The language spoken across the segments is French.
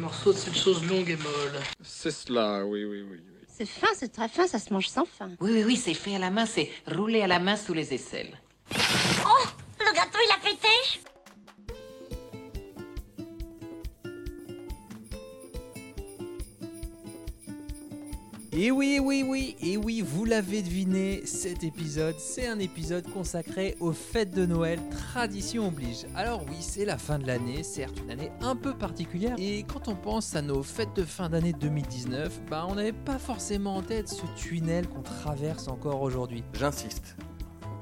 morceau de cette chose longue et molle. C'est cela, oui, oui, oui. oui. C'est fin, c'est très fin, ça se mange sans fin. Oui, oui, oui, c'est fait à la main, c'est roulé à la main sous les aisselles. Et oui, oui, oui, et oui, vous l'avez deviné, cet épisode, c'est un épisode consacré aux fêtes de Noël, tradition oblige. Alors oui, c'est la fin de l'année, certes une année un peu particulière, et quand on pense à nos fêtes de fin d'année 2019, bah on n'avait pas forcément en tête ce tunnel qu'on traverse encore aujourd'hui. J'insiste.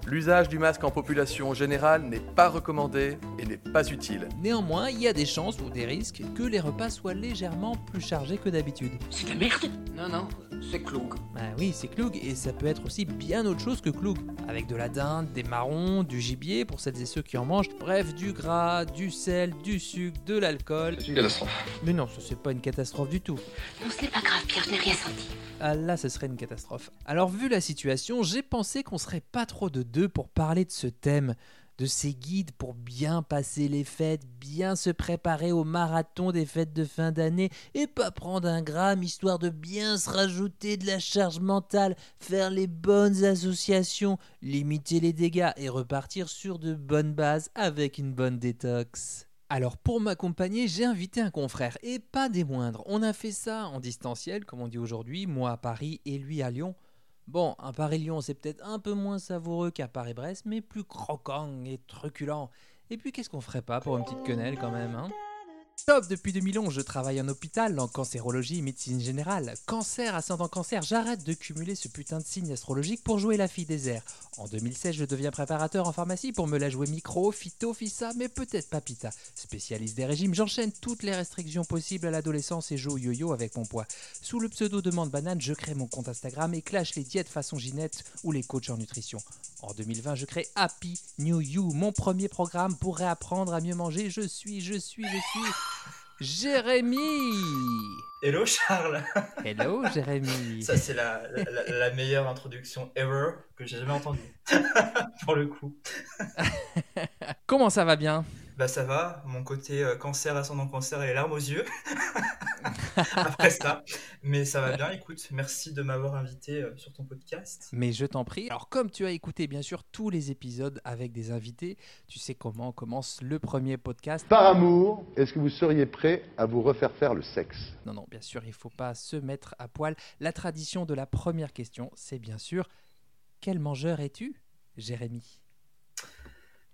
L'usage du masque en population générale n'est pas recommandé et n'est pas utile. Néanmoins, il y a des chances ou des risques que les repas soient légèrement plus chargés que d'habitude. C'est de la merde Non, non, c'est cloug. Bah oui, c'est cloug et ça peut être aussi bien autre chose que cloug. Avec de la dinde, des marrons, du gibier pour celles et ceux qui en mangent, bref, du gras, du sel, du sucre, de l'alcool. C'est une catastrophe. Mais non, ça c'est pas une catastrophe du tout. Non, ce n'est pas grave, Pierre, je n'ai rien senti. Ah là, ce serait une catastrophe. Alors, vu la situation, j'ai pensé qu'on serait pas trop de deux pour parler de ce thème, de ces guides pour bien passer les fêtes, bien se préparer au marathon des fêtes de fin d'année et pas prendre un gramme histoire de bien se rajouter de la charge mentale, faire les bonnes associations, limiter les dégâts et repartir sur de bonnes bases avec une bonne détox. Alors pour m'accompagner, j'ai invité un confrère, et pas des moindres. On a fait ça en distanciel, comme on dit aujourd'hui, moi à Paris et lui à Lyon. Bon, un Paris-Lyon, c'est peut-être un peu moins savoureux qu'un Paris-Brest, mais plus croquant et truculent. Et puis qu'est-ce qu'on ferait pas pour une petite quenelle quand même, hein? Stop, depuis 2011, je travaille en hôpital, en cancérologie médecine générale. Cancer, ascendant cancer, j'arrête de cumuler ce putain de signe astrologique pour jouer la fille des airs. En 2016, je deviens préparateur en pharmacie pour me la jouer micro, phyto, fissa, mais peut-être pas pita. Spécialiste des régimes, j'enchaîne toutes les restrictions possibles à l'adolescence et joue au yo-yo avec mon poids. Sous le pseudo demande banane, je crée mon compte Instagram et clash les diètes façon Ginette ou les coachs en nutrition. En 2020, je crée Happy New You, mon premier programme pour réapprendre à mieux manger. Je suis, je suis, je suis Jérémy Hello Charles Hello Jérémy Ça c'est la, la, la meilleure introduction ever que j'ai jamais entendue. Pour le coup. Comment ça va bien? Bah ça va, mon côté euh, cancer, ascendant cancer et les larmes aux yeux. Après ça. Mais ça va bien, écoute, merci de m'avoir invité euh, sur ton podcast. Mais je t'en prie. Alors comme tu as écouté bien sûr tous les épisodes avec des invités, tu sais comment commence le premier podcast. Par amour, est-ce que vous seriez prêt à vous refaire faire le sexe? Non, non, bien sûr, il faut pas se mettre à poil. La tradition de la première question, c'est bien sûr, quel mangeur es-tu, Jérémy?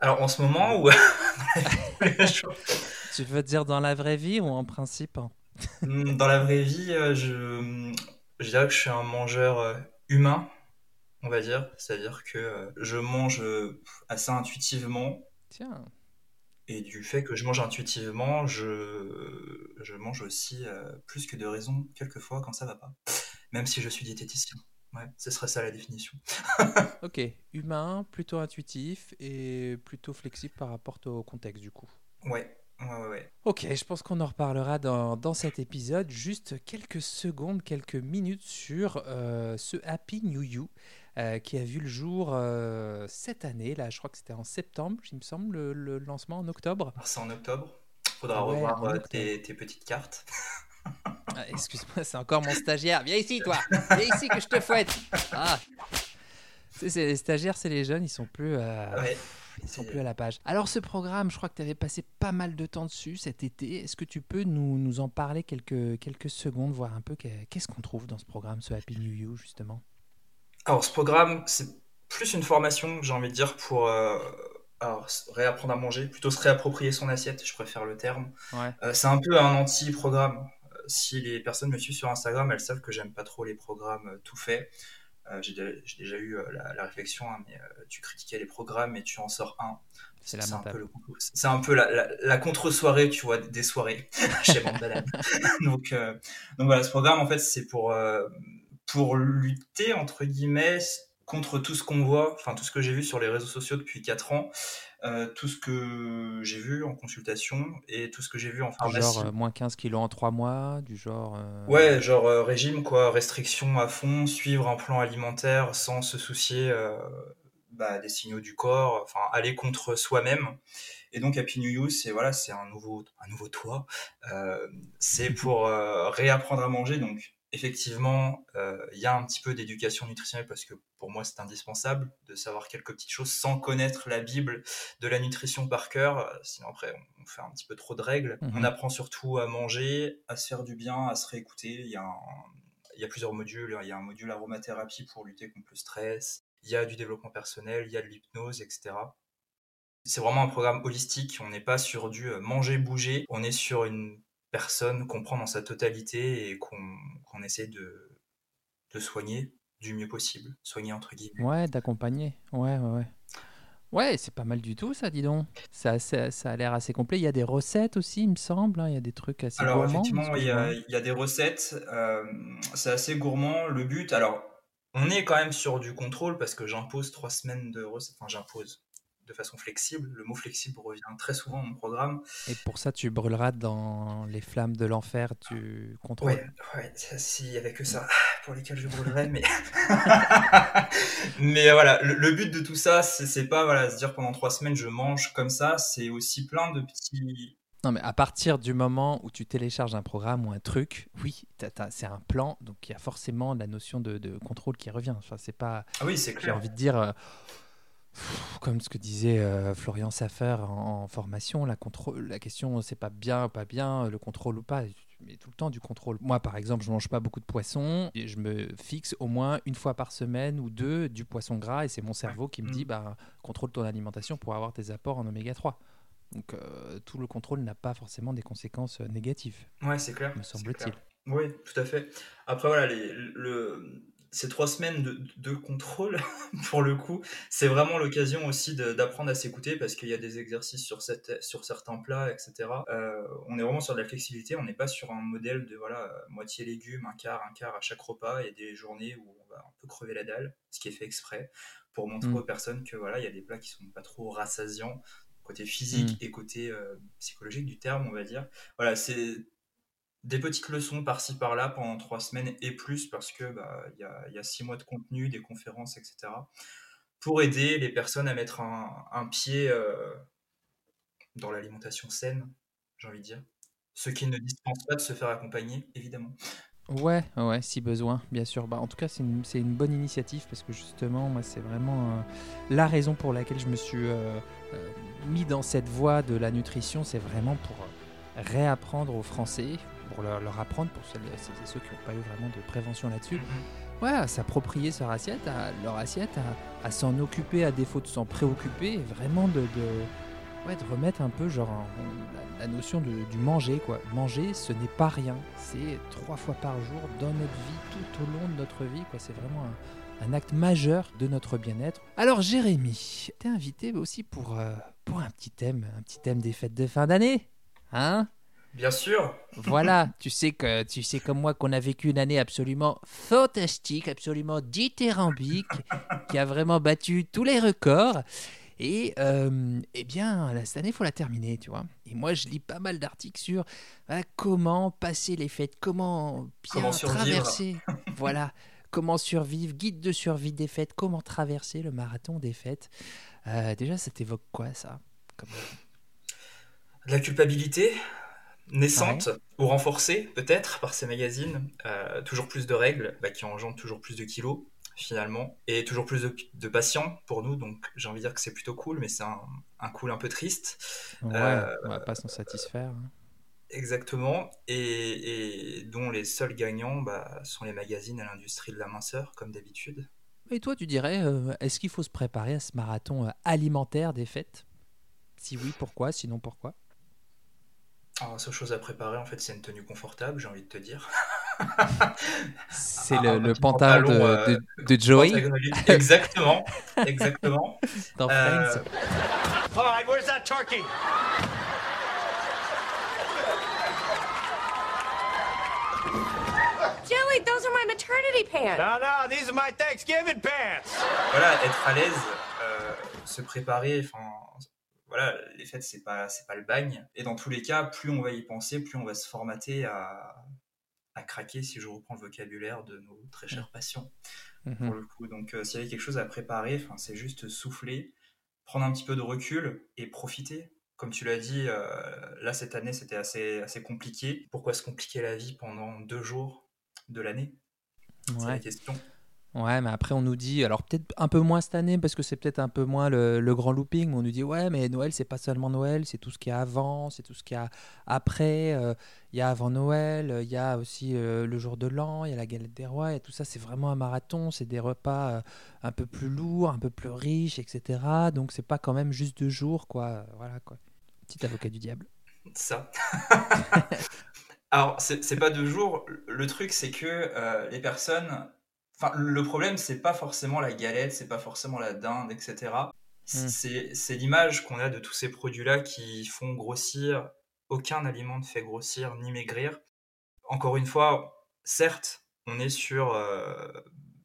Alors en ce moment ou Tu veux dire dans la vraie vie ou en principe Hmm, Dans la vraie vie, euh, je, je dirais que je suis un mangeur euh, humain, on va dire. C'est-à-dire que euh, je mange assez intuitivement. Tiens, Et du fait que je mange intuitivement, je, je mange aussi euh, plus que de raison, quelquefois, quand ça va pas. Même si je suis diététicien. Ouais, ce serait ça la définition. ok, humain, plutôt intuitif et plutôt flexible par rapport au contexte du coup. Ouais, ouais, ouais. ouais. Ok, je pense qu'on en reparlera dans, dans cet épisode. Juste quelques secondes, quelques minutes sur euh, ce Happy New You euh, qui a vu le jour euh, cette année. Là, je crois que c'était en septembre, il me semble, le, le lancement en octobre. C'est en octobre. Faudra Ah revoir tes, tes petites cartes. Ah, Excuse-moi, c'est encore mon stagiaire. Viens ici, toi. Viens ici que je te fouette. Ah. C'est- les stagiaires, c'est les jeunes, ils sont plus. euh, Ouais. Ils sont plus à la page. Alors ce programme, je crois que tu avais passé pas mal de temps dessus cet été. Est-ce que tu peux nous, nous en parler quelques, quelques secondes, voir un peu que- qu'est-ce qu'on trouve dans ce programme, ce Happy New You, justement? Alors, ce programme, c'est plus une formation, j'ai envie de dire, pour euh, alors, réapprendre à manger, plutôt se réapproprier son assiette, je préfère le terme. Ouais. Euh, c'est un peu un anti-programme. Si les personnes me suivent sur Instagram, elles savent que j'aime pas trop les programmes euh, tout faits. Euh, j'ai déjà, eu euh, la, la réflexion, hein, mais euh, tu critiquais les programmes et tu en sors un. C'est un peu, le- c'est un peu la, la- la contre-soirée, tu vois, des soirées chez Mandalane. donc, donc voilà, ce programme, en fait, c'est pour, pour lutter, entre guillemets, contre tout ce qu'on voit, enfin tout ce que j'ai vu sur les réseaux sociaux depuis 4 ans, euh, tout ce que j'ai vu en consultation et tout ce que j'ai vu en pharmacie. genre euh, moins 15 kilos en 3 mois, du genre... euh, Ouais, genre régime, quoi, restriction à fond, suivre un plan alimentaire sans se soucier bah, des signaux du corps, enfin aller contre soi-même. Et donc Happy New You, c'est voilà, c'est un nouveau, un nouveau toit. C'est pour réapprendre à manger. Donc effectivement, euh, il y a un petit peu d'éducation nutritionnelle parce que pour moi c'est indispensable de savoir quelques petites choses sans connaître la Bible de la nutrition par cœur. Sinon après on fait un petit peu trop de règles. Mhm. On apprend surtout à manger, à se faire du bien, à se réécouter. Il y a un, il y a plusieurs modules. Il y a un module aromathérapie pour lutter contre le stress. Il y a du développement personnel, il y a de l'hypnose, etc. C'est vraiment un programme holistique. On n'est pas sur du euh, manger, bouger. On est sur une personne qu'on prend dans sa totalité et qu'on essaie de, de soigner du mieux possible. Soigner entre guillemets. Ouais, d'accompagner. Ouais, ouais, ouais. Ouais, c'est pas mal du tout, ça, dis donc. Ça, ça, ça a l'air assez complet. Il y a des recettes aussi, il me semble. hein. Il y a des trucs assez Alors gourmands. effectivement, parce que il y, je vois. a, il y a des recettes, euh, c'est assez gourmand. Le but, alors, on est quand même sur du contrôle parce que j'impose trois semaines de recettes, enfin j'impose de façon flexible. Le mot flexible revient très souvent dans mon programme. Et pour ça, tu brûleras dans les flammes de l'enfer, tu contrôles. Ouais, ouais, s'il y avait que ça pour lesquels je brûlerais, mais mais voilà, le, le but de tout ça, c'est pas voilà se dire pendant trois semaines je mange comme ça, c'est aussi plein de petits Non, mais à partir du moment où tu télécharges un programme ou un truc, oui, c'est un plan, donc il y a forcément la notion de, de contrôle qui revient. Enfin, c'est pas. ah oui c'est J'ai clair. envie de dire, euh, comme ce que disait euh, Florian Saffer en, en formation, la, contrôle, la question c'est pas bien, pas bien, le contrôle ou pas, mais tout le temps du contrôle. Moi, par exemple, je mange pas beaucoup de poisson, et je me fixe au moins une fois par semaine ou deux du poisson gras, et c'est mon cerveau qui me dit, bah, contrôle ton alimentation pour avoir tes apports en oméga 3. Donc euh, tout le contrôle n'a pas forcément des conséquences euh, négatives, Ouais c'est clair. me semble-t-il. Oui, tout à fait. Après, voilà, les, le, ces trois semaines de, de contrôle, pour le coup, c'est vraiment l'occasion aussi d'apprendre à s'écouter parce qu'il y a des exercices sur, cette, sur certains plats, etc. Euh, on est vraiment sur de la flexibilité, on n'est pas sur un modèle de voilà, moitié légumes, un quart, un quart à chaque repas. Il y a des journées où on va un peu crever la dalle, ce qui est fait exprès, pour montrer Mm. aux personnes que voilà, il y a des plats qui sont pas trop rassasiants, côté physique et côté euh, psychologique du terme, on va dire. Voilà, c'est des petites leçons par-ci par-là pendant trois semaines et plus parce que bah, y, a, y a six mois de contenu, des conférences, etc. pour aider les personnes à mettre un, pied euh, dans l'alimentation saine, j'ai envie de dire. Ceux qui ne dispensent pas de se faire accompagner, évidemment. Ouais, ouais, si besoin, bien sûr. Bah, en tout cas, c'est une, une bonne initiative parce que justement, moi, c'est vraiment euh, la raison pour laquelle je me suis euh, mis dans cette voie de la nutrition. C'est vraiment pour réapprendre aux Français, pour leur, leur apprendre, pour celles celles et ceux qui n'ont pas eu vraiment de prévention là-dessus, ouais, à s'approprier leur assiette, à, leur assiette, à, à s'en occuper à défaut de s'en préoccuper, et vraiment de, de, ouais, de remettre un peu genre en- la, la notion de- du manger. Quoi. Manger, ce n'est pas rien, c'est trois fois par jour dans notre vie, tout au long de notre vie. Quoi. C'est vraiment un, un acte majeur de notre bien-être. Alors Jérémy, t'es invité aussi pour, euh, pour un petit thème, un petit thème des fêtes de fin d'année. Hein? Bien sûr, voilà, tu sais que tu sais comme moi qu'on a vécu une année absolument fantastique, absolument dithyrambique, qui a vraiment battu tous les records. Et euh, eh bien, cette année, il faut la terminer, tu vois. Et moi, je lis pas mal d'articles sur comment passer les fêtes, comment bien Comment traverser, voilà, comment survivre, guide de survie des fêtes, comment traverser le marathon des fêtes. Euh, déjà, ça t'évoque quoi, ça Comme- de la culpabilité naissante ou renforcée peut-être par ces magazines, Euh, toujours plus de règles bah, qui engendrent toujours plus de kilos finalement et toujours plus de, de patients pour nous. Donc j'ai envie de dire que c'est plutôt cool mais c'est un, un cool un peu triste. Ouais, Euh, on va pas s'en satisfaire. hein. exactement. Et, et dont les seuls gagnants bah, sont les magazines à l'industrie de la minceur comme d'habitude. Et toi, tu dirais, euh, est-ce qu'il faut se préparer à ce marathon alimentaire des fêtes? Si oui, pourquoi? Sinon, pourquoi? Alors la seule chose à préparer en fait c'est une tenue confortable j'ai envie de te dire C'est Ah, le, le petit pantalon de, pantalon, euh, de, de Joey exactement exactement dans Euh, Friends. All right, where's that turkey? Joey, those are my maternity pants. No, no, these are my Thanksgiving pants. voilà, être à l'aise, euh, se préparer, enfin, voilà, les fêtes, c'est pas, c'est pas le bagne. Et dans tous les cas, plus on va y penser, plus on va se formater à, à craquer si je reprends le vocabulaire de nos très chers patients Mhm. pour le coup. Donc euh, s'il y avait quelque chose à préparer, c'est juste souffler, prendre un petit peu de recul et profiter. Comme tu l'as dit, euh, là cette année c'était assez assez compliqué. Pourquoi se compliquer la vie pendant deux jours de l'année? C'est la question. Ouais, mais après on nous dit, alors peut-être un peu moins cette année parce que c'est peut-être un peu moins le, le grand looping, on nous dit ouais, mais Noël c'est pas seulement Noël, c'est tout ce qu'il y a avant, c'est tout ce qu'il y a après. euh, Il y a avant Noël, il y a aussi euh, le jour de l'an, il y a la galette des rois, et tout ça c'est vraiment un marathon, c'est des repas euh, un peu plus lourds, un peu plus riches, etc. Donc c'est pas quand même juste deux jours, quoi. Voilà quoi. Petit avocat du diable. Ça. Alors, c'est pas deux jours. Le truc, c'est que les personnes. Enfin, le problème, c'est pas forcément la galette, c'est pas forcément la dinde, etc. Mm. C'est l'image qu'on a de tous ces produits-là qui font grossir. Aucun aliment ne fait grossir ni maigrir. Encore une fois, certes, on est sur, euh,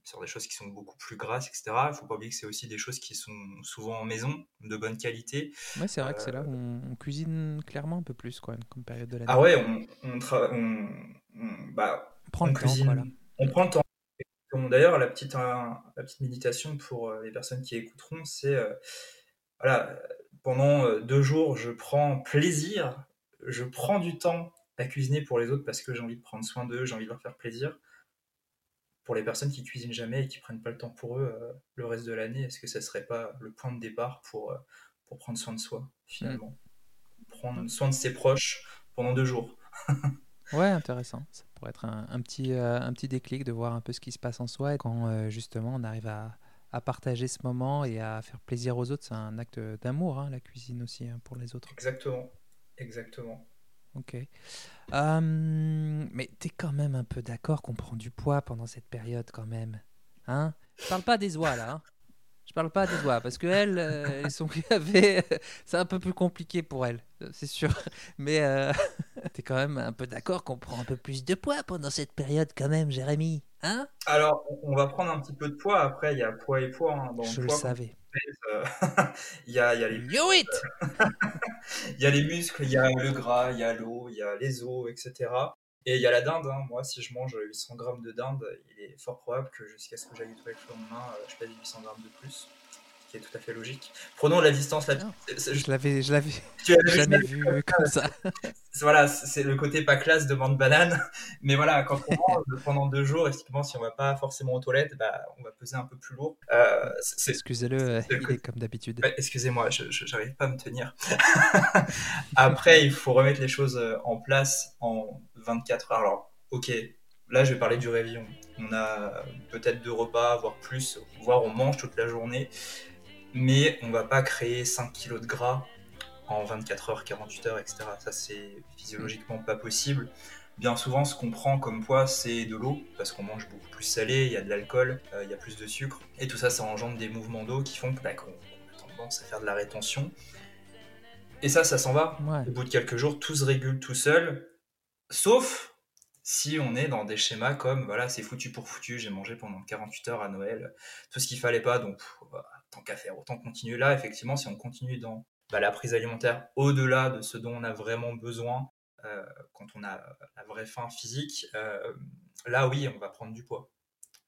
sur des choses qui sont beaucoup plus grasses, etc. Il faut pas oublier que c'est aussi des choses qui sont souvent en maison, de bonne qualité. Ouais, c'est vrai que c'est là où on, cuisine clairement un peu plus, quoi, comme période de l'année. Ah ouais, on, on, bah, prend le cuisine, on prend le temps. D'ailleurs, la petite, un- la petite méditation pour euh, les personnes qui écouteront, c'est euh, voilà, pendant euh, deux jours, je prends plaisir, je prends du temps à cuisiner pour les autres parce que j'ai envie de prendre soin d'eux, j'ai envie de leur faire plaisir. Pour les personnes qui cuisinent jamais et qui prennent pas le temps pour eux euh, le reste de l'année, est-ce que ça serait pas le point de départ pour, euh, pour prendre soin de soi, finalement? Prendre soin de ses proches pendant deux jours? Ouais, intéressant. Ça pourrait être un, un petit, euh, un petit déclic de voir un peu ce qui se passe en soi et quand euh, justement on arrive à, à partager ce moment et à faire plaisir aux autres. C'est un acte d'amour, hein, la cuisine aussi, hein, pour les autres. Exactement. Exactement. Ok. Euh, mais t'es quand même un peu d'accord qu'on prend du poids pendant cette période quand même. Hein? Je parle pas des oies là. Hein je parle pas des oies parce que elles, euh, elles sont gavées. c'est un peu plus compliqué pour elles, euh, c'est sûr. Mais euh, t'es quand même un peu d'accord qu'on prend un peu plus de poids pendant cette période quand même, Jérémy. Hein? Alors, on- va prendre un petit peu de poids. Après, il y a poids et poids. hein. Dans Je le savais. euh, il y a, il y a les it il y a les muscles, il y a le gras, il y a l'eau, il y a les os, etc. Et il y a la dinde. hein. Moi, si je mange 800 grammes de dinde, il est fort probable que jusqu'à ce que j'aille toilettes le lendemain, euh, je pèse 800 grammes de plus. Qui est tout à fait logique. Prenons la distance c'est- Je l'avais, je l'avais jamais vu comme ça. voilà, c'est le côté pas classe de bande banane. Mais voilà, quand on mange pendant deux jours, effectivement, si on va pas forcément aux toilettes, bah, on va peser un peu plus lourd. Euh, Excusez-le, euh, il est comme d'habitude. Ouais, Excusez-moi, je j'arrive pas à me tenir. Après, il faut remettre les choses euh, en place en 24 heures. Alors, ok, là, je vais parler du réveillon. On a peut-être deux repas, voire plus, voire on mange toute la journée, mais on va pas créer 5 kilos de gras en 24 heures, 48 heures, etc. Ça, c'est physiologiquement pas possible. Bien souvent, ce qu'on prend comme poids, c'est de l'eau, parce qu'on mange beaucoup plus salé, il y a de l'alcool, euh, il y a plus de sucre, et tout ça, ça engendre des mouvements d'eau qui font bah, qu'on qu'on a tendance à faire de la rétention. Et ça, ça s'en va. Ouais. Au bout de quelques jours, tout se régule tout seul, sauf si on est dans des schémas comme, voilà, c'est foutu pour foutu, j'ai mangé pendant 48 heures à Noël, tout ce qu'il fallait pas, donc pff, bah, tant qu'à faire, autant continuer là. Effectivement, si on continue dans bah, la prise alimentaire au-delà de ce dont on a vraiment besoin, euh, quand on a la vraie faim physique, euh, là oui, on va prendre du poids.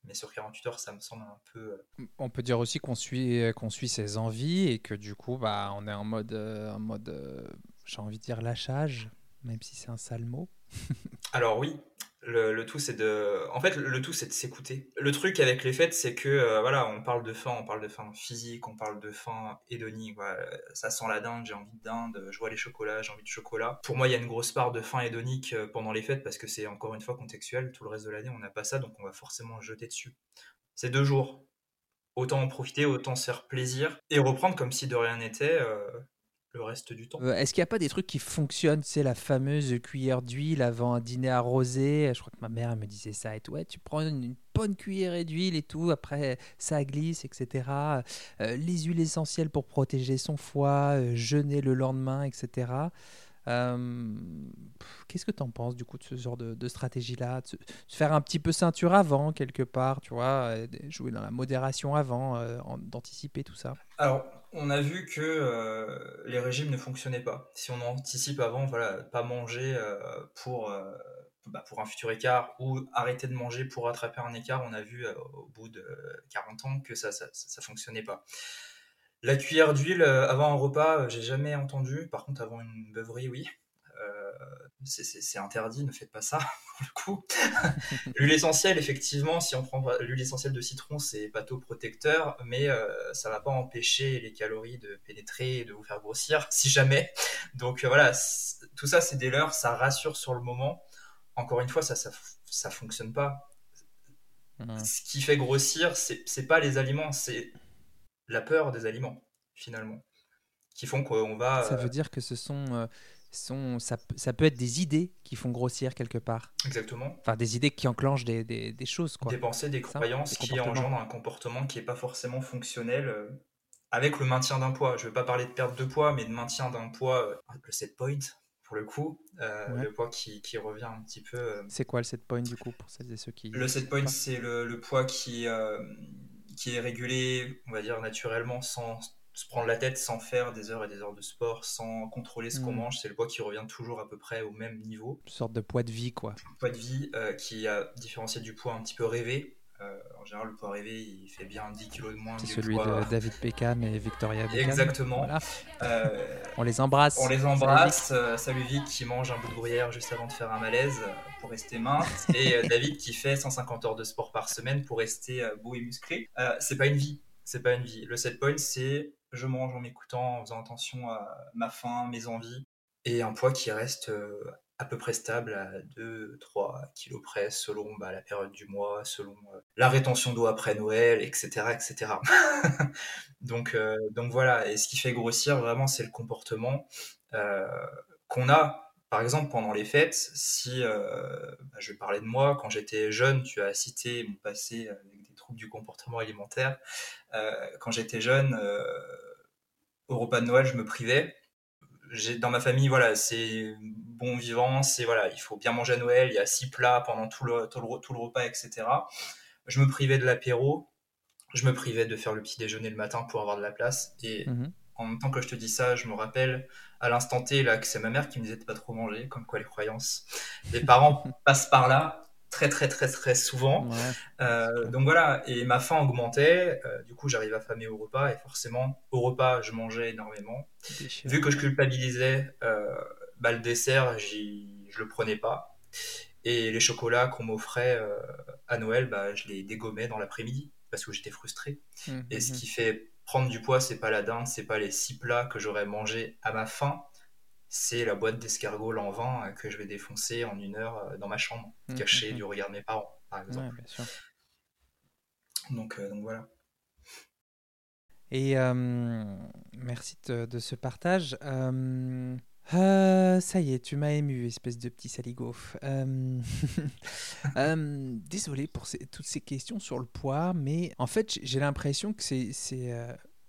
Mais sur 48 heures, ça me semble un peu. euh, On peut dire aussi qu'on suit, qu'on suit ses envies et que du coup, bah, on est en mode, en mode j'ai envie de dire lâchage, même si c'est un sale mot. Alors oui, le, tout c'est de, en fait le tout c'est de s'écouter. Le truc avec les fêtes c'est que euh, voilà, on parle de faim, on parle de faim physique, on parle de faim hédonique. Ça sent la dinde, j'ai envie de dinde, je vois les chocolats, j'ai envie de chocolat. Pour moi, il y a une grosse part de faim hédonique euh, pendant les fêtes parce que c'est encore une fois contextuel. Tout le reste de l'année, on n'a pas ça, donc on va forcément jeter dessus. C'est deux jours. Autant en profiter, autant se faire plaisir et reprendre comme si de rien n'était euh, le reste du temps. Euh, Est-ce qu'il n'y a pas des trucs qui fonctionnent C'est la fameuse cuillère d'huile avant un dîner arrosé? Je crois que ma mère elle me disait ça et tout. Ouais, tu prends une, une bonne cuillerée d'huile et tout. Après, ça glisse, etc. Euh, les huiles essentielles pour protéger son foie, euh, jeûner le lendemain, etc. Qu'est-ce que tu en penses du coup de ce genre de, de stratégie-là? De se, se faire un petit peu ceinture avant, quelque part, tu vois, jouer dans la modération avant, d'anticiper tout ça? Alors, on a vu que euh, les régimes ne fonctionnaient pas. Si on anticipe avant, voilà, pas manger euh, pour, euh, bah, pour un futur écart ou arrêter de manger pour rattraper un écart, on a vu au bout de 40 ans que ça ça, fonctionnait pas. La cuillère d'huile avant un repas, j'ai jamais entendu. Par contre, avant une beuverie, oui. C'est- interdit, ne faites pas ça, pour le coup. l'huile essentielle, effectivement, si on prend l'huile essentielle de citron, c'est pathoprotecteur, mais euh, ça va pas empêcher les calories de pénétrer et de vous faire grossir, si jamais. Donc euh, voilà, tout ça, c'est des leurres, ça rassure sur le moment. Encore une fois, ça, ça, ça fonctionne pas. Mhm. Ce qui fait grossir, c'est c'est pas les aliments, c'est la peur des aliments, finalement, qui font qu'on va... Ça euh, veut dire que ce sont, euh, sont ça, peut- ça peut être des idées qui font grossir quelque part. Exactement. Enfin, des idées qui enclenchent des, des, des choses, quoi. des pensées, des croyances des qui engendrent un comportement qui n'est pas forcément fonctionnel euh, avec le maintien d'un poids. Je ne veux pas parler de perte de poids, mais de maintien d'un poids, euh, le set point, pour le coup, euh, Ouais. le poids qui, qui revient un petit peu. C'est quoi le set point du coup pour celles et ceux qui. Le set point, c'est le, le poids qui, qui est régulé, on va dire, naturellement, sans se prendre la tête, sans faire des heures et des heures de sport, sans contrôler ce qu'on Mhm. mange. C'est le poids qui revient toujours à peu près au même niveau. Une sorte de poids de vie, quoi. poids de vie euh, qui a différencié du poids un petit peu rêvé. Euh, en général, le poids rêvé, il fait bien 10 kg de moins C'est celui poids... de David Beckham et Victoria Beckham. Exactement. Voilà. Euh, On les embrasse. on les Salut, Vic. embrasse. Salut Vic qui mange un bout de gruyère juste avant de faire un malaise pour rester mince. Et David qui fait 150 heures de sport par semaine pour rester beau et musclé. C'est pas une vie. C'est pas une vie. Le set point, c'est je mange en m'écoutant, en faisant attention à ma faim, mes envies. Et un poids qui reste euh, à peu près stable à 2-3 kilos près selon bah, la période du mois, selon euh, la rétention d'eau après Noël, etc. etc. donc, euh, donc voilà, et ce qui fait grossir vraiment, c'est le comportement qu'on a. Par exemple, pendant les fêtes, si bah, je vais parler de moi, quand j'étais jeune, tu as cité mon passé avec des troubles du comportement alimentaire. Euh, quand j'étais jeune, euh, au repas de Noël, je me privais. Dans ma famille voilà c'est bon vivant c'est voilà il faut bien manger à Noël il y a six plats pendant tout le, tout le, tout le repas etc je me privais de l'apéro. Je me privais de faire le petit déjeuner le matin pour avoir de la place. Et Mhm. en même temps que je te dis ça je me rappelle à l'instant T là que c'est ma mère qui me disait de pas trop manger comme quoi les croyances les parents passent par là très très très très souvent Ouais. euh, donc voilà, et ma faim augmentait, euh, du coup j'arrivais à famer au repas, et forcément au repas je mangeais énormément. Vu que je culpabilisais, euh, bah, le dessert je le prenais pas, et les chocolats qu'on m'offrait euh, à Noël, bah, je les dégommais dans l'après-midi, parce que j'étais frustré. Mhm. Et ce qui fait prendre du poids, c'est pas la dinde, c'est pas les six plats que j'aurais mangés à ma faim, c'est la boîte d'escargots en vin euh, que je vais défoncer en une heure euh, dans ma chambre, Mhm, cachée mhm. du regard de mes parents, par exemple. Ouais, bien sûr. Donc, euh, donc voilà. Et euh, merci de, de ce partage. Euh, ça y est, tu m'as ému, espèce de petit saligo. Désolé pour ces- toutes ces questions sur le poids, mais en fait, j'ai l'impression que c'est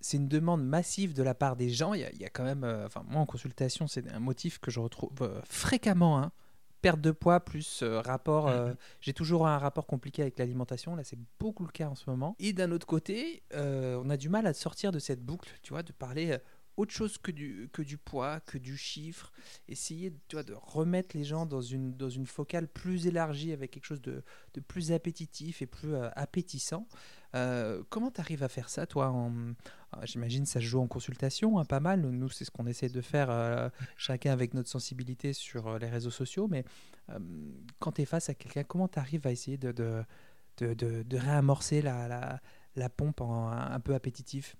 c'est, une demande massive de la part des gens. Il y a, il y a quand même, euh, enfin moi en consultation, c'est un motif que je retrouve euh, fréquemment. hein. Perte de poids plus euh, rapport. euh, J'ai toujours un rapport compliqué avec l'alimentation. Là, c'est beaucoup le cas en ce moment. Et d'un autre côté, on a du mal à sortir de cette boucle, tu vois, de parler autre chose que du, que du poids, que du chiffre. Essayer tu vois, de remettre les gens dans une, dans une focale plus élargie avec quelque chose de, de plus appétitif et plus euh, appétissant. Euh, comment tu arrives à faire ça, toi en... Ah, J'imagine ça se joue en consultation, hein, pas mal. Nous, c'est ce qu'on essaie de faire, euh, chacun avec notre sensibilité sur euh, les réseaux sociaux. Mais euh, quand tu es face à quelqu'un, comment tu arrives à essayer de, de, de, de- de réamorcer la, la, la pompe en, un peu appétitif?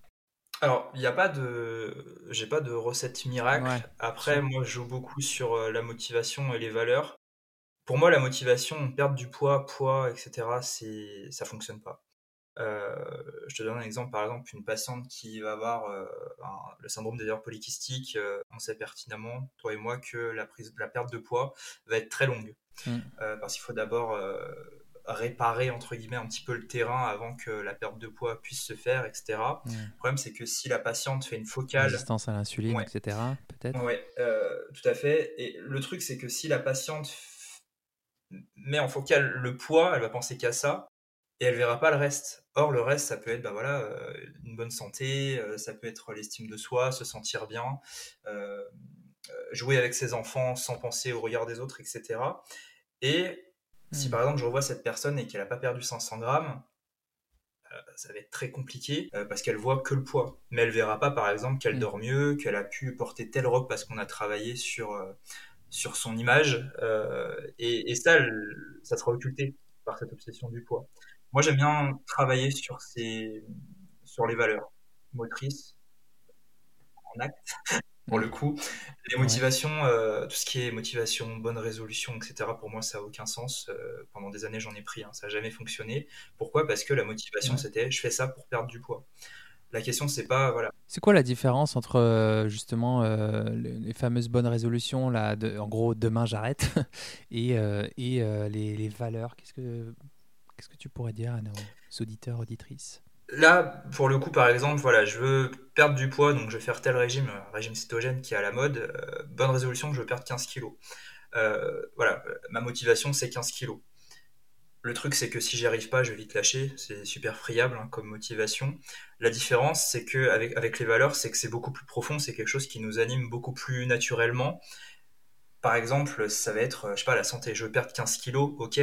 Alors, il n'y a pas de, j'ai pas de recette miracle. Ouais, Après, sûr. moi, je joue beaucoup sur la motivation et les valeurs. Pour moi, la motivation, perdre du poids, poids, etc., c'est, ça fonctionne pas. Euh, je te donne un exemple, par exemple, une patiente qui va avoir euh, un- le syndrome des ovaires polykystiques, euh, on sait pertinemment, toi et moi, que la prise, la perte de poids va être très longue. Mm. Parce qu'il faut d'abord réparer, entre guillemets, un petit peu le terrain avant que la perte de poids puisse se faire, etc. Mm. Le problème, c'est que si la patiente fait une focale, Résistance à l'insuline, Ouais. etc. Peut-être Ouais, euh, tout à fait. Et le truc, c'est que si la patiente f- met en focale le poids, elle va penser qu'à ça et elle verra pas le reste. Or, le reste, ça peut être bah voilà, euh, une bonne santé, euh, ça peut être l'estime de soi, se sentir bien, euh, jouer avec ses enfants sans penser au regard des autres, etc. Et si Hmm. par exemple je revois cette personne et qu'elle n'a pas perdu 500 grammes, euh, ça va être très compliqué euh, parce qu'elle voit que le poids. Mais elle verra pas par exemple qu'elle Mm. dort mieux, qu'elle a pu porter telle robe parce qu'on a travaillé sur, sur son image. et, et ça, ça sera occulté par cette obsession du poids. Moi j'aime bien travailler sur, ces, sur les valeurs motrices en acte pour le coup. Les motivations, euh, tout ce qui est motivation, bonne résolution, etc., pour moi, ça a aucun sens. Euh, pendant des années, j'en ai pris, hein, ça n'a jamais fonctionné. Pourquoi? Parce que la motivation, c'était je fais ça pour perdre du poids. La question, c'est pas, voilà, C'est quoi la différence entre euh, justement euh, les, fameuses bonnes résolutions, là, de- en gros demain j'arrête, et, euh, et les, les valeurs? Qu'est-ce que qu'est-ce que tu pourrais dire à nos auditeurs auditrices? Là, pour le coup, par exemple, voilà, je veux perdre du poids, donc je vais faire tel régime, un régime cétogène qui est à la mode. euh, bonne résolution, je veux perdre 15 kilos. Euh, voilà, euh, ma motivation, c'est 15 kilos. Le truc, c'est que si j'y arrive pas, je vais vite lâcher. C'est super friable hein, comme motivation. La différence, c'est que avec, les valeurs, c'est que c'est beaucoup plus profond. C'est quelque chose qui nous anime beaucoup plus naturellement. Par exemple, ça va être, euh, je sais pas, la santé. Je veux perdre 15 kilos, ok.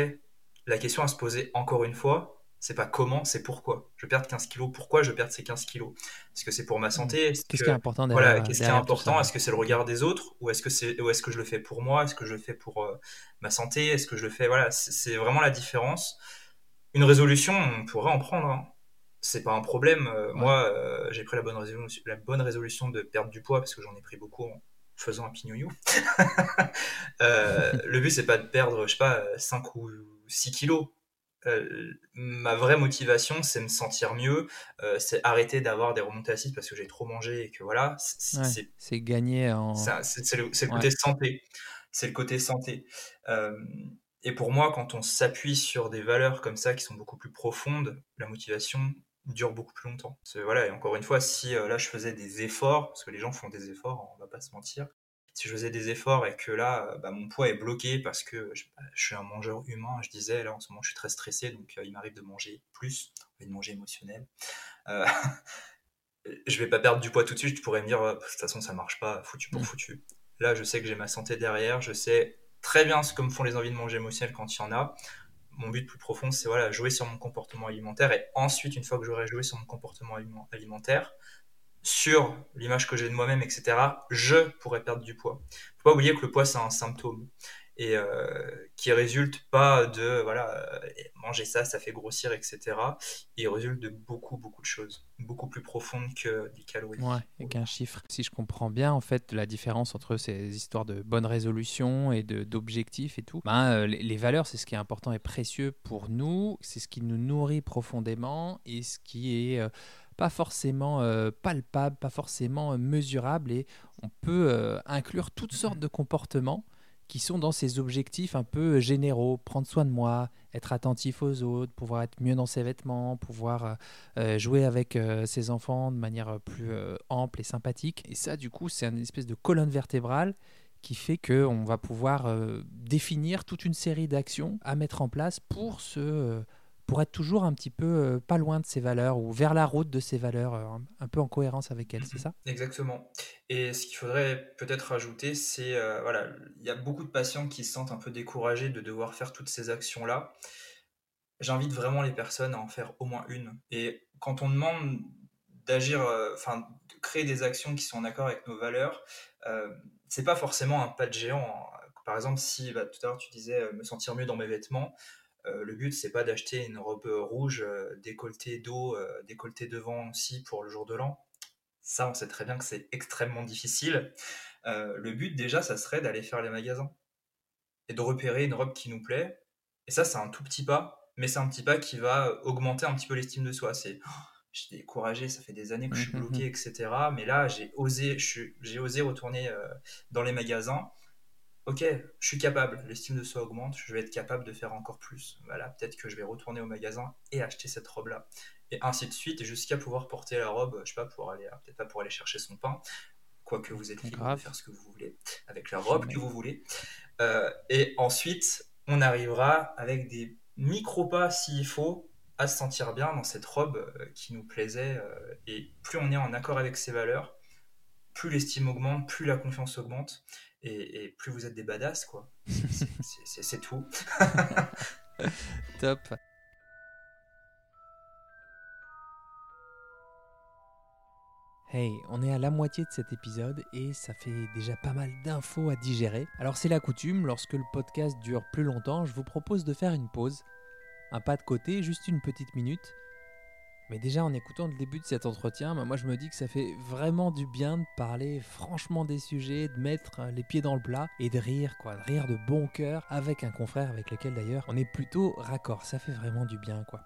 La question à se poser encore une fois, c'est pas comment, c'est pourquoi. Je perdre 15 kilos. Pourquoi je perds ces 15 kilos? Est-ce que c'est pour ma santé? Est-ce Qu'est-ce que- qui est important derrière voilà, qu'est-ce qui est important? Est-ce que c'est le regard des autres? Ou est-ce que c'est ou est-ce que je le fais pour moi? Est-ce que je le fais pour euh, ma santé? Est-ce que je le fais voilà, c'est vraiment la différence. Une résolution, on pourrait en prendre. hein. C'est pas un problème. Euh, Moi, euh, j'ai pris la bonne résolution, la bonne résolution de perdre du poids parce que j'en ai pris beaucoup en faisant un pignouyou. Euh, le but c'est pas de perdre, je sais pas, 5 ou 6 kilos. Euh, ma vraie motivation, c'est me sentir mieux, euh, c'est arrêter d'avoir des remontées acides parce que j'ai trop mangé et que voilà, c'est Ouais, gagner en. c'est le, Ouais. côté santé. C'est le côté santé. Euh, et pour moi, quand on s'appuie sur des valeurs comme ça qui sont beaucoup plus profondes, la motivation dure beaucoup plus longtemps. Voilà, et encore une fois, si là je faisais des efforts, parce que les gens font des efforts, on va pas se mentir, si je faisais des efforts et que là, euh, bah, mon poids est bloqué parce que je, bah, je suis un mangeur humain, je disais, là en ce moment je suis très stressé, donc euh, il m'arrive de manger plus, de manger émotionnel. Euh, je vais pas perdre du poids tout de suite, tu pourrais me dire, euh, de toute façon ça marche pas, foutu pour Mm. foutu. Là, je sais que j'ai ma santé derrière, je sais très bien ce que me font les envies de manger émotionnelles quand il y en a. Mon but plus profond, c'est voilà, jouer sur mon comportement alimentaire et ensuite, une fois que j'aurai joué sur mon comportement aliment- alimentaire, sur l'image que j'ai de moi-même, etc., je pourrais perdre du poids. Faut pas oublier que le poids, c'est un symptôme et euh, qui résulte pas de voilà euh, manger ça, ça fait grossir, etc. Il résulte de beaucoup beaucoup de choses, beaucoup plus profondes que des calories. Ouais, avec un chiffre. Si je comprends bien, en fait, la différence entre ces histoires de bonne résolution et d'objectifs et tout, ben, euh, les, les valeurs, c'est ce qui est important et précieux pour nous, c'est ce qui nous nourrit profondément et ce qui est euh, pas forcément euh, palpable, pas forcément euh, mesurable et on peut euh, inclure toutes sortes de comportements qui sont dans ces objectifs un peu euh, généraux, prendre soin de moi, être attentif aux autres, pouvoir être mieux dans ses vêtements, pouvoir euh, jouer avec euh, ses enfants de manière plus euh, ample et sympathique. Et ça, du coup, c'est une espèce de colonne vertébrale qui fait qu'on va pouvoir définir toute une série d'actions à mettre en place pour se, pour être toujours un petit peu euh, pas loin de ses valeurs ou vers la route de ses valeurs, euh, un, peu en cohérence avec elles, c'est ça? Exactement. Et ce qu'il faudrait peut-être rajouter, c'est euh, voilà, il y a beaucoup de patients qui se sentent un peu découragés de devoir faire toutes ces actions-là. J'invite vraiment les personnes à en faire au moins une. Et quand on demande d'agir, euh, enfin, de créer des actions qui sont en accord avec nos valeurs, c'est pas forcément un pas de géant. Par exemple, si bah, tout à l'heure tu disais me sentir mieux dans mes vêtements, euh, le but c'est pas d'acheter une robe euh, rouge euh, décolletée euh, décolletée devant aussi pour le jour de l'an. Ça, on sait très bien que c'est extrêmement difficile. Le but déjà, ça serait d'aller faire les magasins et de repérer une robe qui nous plaît. Et ça, c'est un tout petit pas, mais c'est un petit pas qui va augmenter un petit peu l'estime de soi. C'est oh, j'ai découragé, ça fait des années que je suis Mhm. bloqué, etc. Mais là, j'ai osé, j'ai osé retourner dans les magasins. Ok, je suis capable, l'estime de soi augmente, je vais être capable de faire encore plus. Voilà, peut-être que je vais retourner au magasin et acheter cette robe-là. Et ainsi de suite, jusqu'à pouvoir porter la robe, je sais pas, pour aller, peut-être pas pour aller chercher son pain, quoique vous êtes libre de faire ce que vous voulez, avec la robe que vous voulez. Euh, et ensuite, on arrivera avec des micro-pas s'il faut à se sentir bien dans cette robe euh, qui nous plaisait. euh, et plus on est en accord avec ses valeurs, plus l'estime augmente, plus la confiance augmente, et, et plus vous êtes des badass, quoi. C'est tout. Top. Hey, on est à la moitié de cet épisode et ça fait déjà pas mal d'infos à digérer. Alors c'est la coutume, lorsque le podcast dure plus longtemps, je vous propose de faire une pause. Un pas de côté, juste une petite minute. Mais déjà en écoutant le début de cet entretien, bah, moi je me dis que ça fait vraiment du bien de parler franchement des sujets, de mettre les pieds dans le plat et de rire, quoi, de rire de bon cœur avec un confrère avec lequel d'ailleurs on est plutôt raccord. Ça fait vraiment du bien, quoi.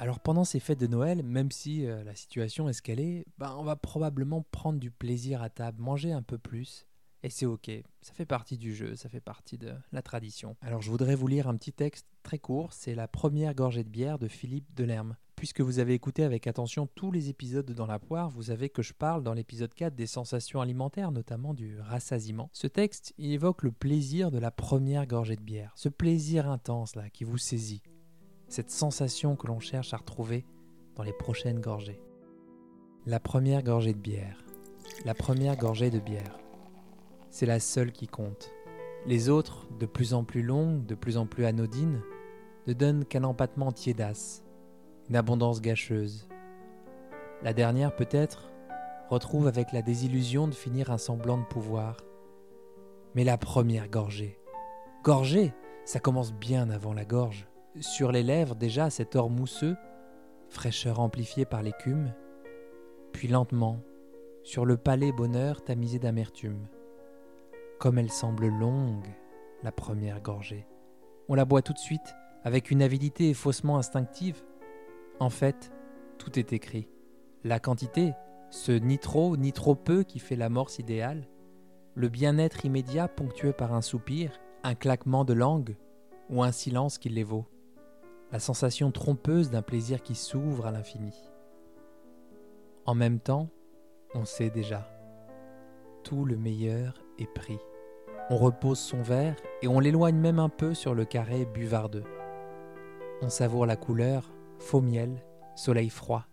Alors pendant ces fêtes de Noël, même si euh, la situation est ce qu'elle est, ben, on va probablement prendre du plaisir à table, manger un peu plus. Et c'est ok, ça fait partie du jeu, ça fait partie de la tradition. Alors je voudrais vous lire un petit texte très court, c'est la première gorgée de bière de Philippe Delerme. Puisque vous avez écouté avec attention tous les épisodes de Dans la poire, vous savez que je parle dans l'épisode 4 des sensations alimentaires, notamment du rassasiement. Ce texte évoque le plaisir de la première gorgée de bière, ce plaisir intense là qui vous saisit, cette sensation que l'on cherche à retrouver dans les prochaines gorgées. La première gorgée de bière. La première gorgée de bière. C'est la seule qui compte. Les autres, de plus en plus longues, de plus en plus anodines, ne donnent qu'un empattement tiédasse, une abondance gâcheuse. La dernière, peut-être, retrouve avec la désillusion de finir un semblant de pouvoir. Mais la première gorgée. Gorgée, ça commence bien avant la gorge. Sur les lèvres déjà cet or mousseux, fraîcheur amplifiée par l'écume, puis lentement, sur le palais bonheur tamisé d'amertume. Comme elle semble longue, la première gorgée. On la boit tout de suite, avec une avidité faussement instinctive. En fait, tout est écrit. La quantité, ce ni trop ni trop peu qui fait l'amorce idéale, le bien-être immédiat ponctué par un soupir, un claquement de langue ou un silence qui les vaut la sensation trompeuse d'un plaisir qui s'ouvre à l'infini. En même temps, on sait déjà, tout le meilleur est pris. On repose son verre et on l'éloigne même un peu sur le carré buvardeux. On savoure la couleur, faux miel, soleil froid.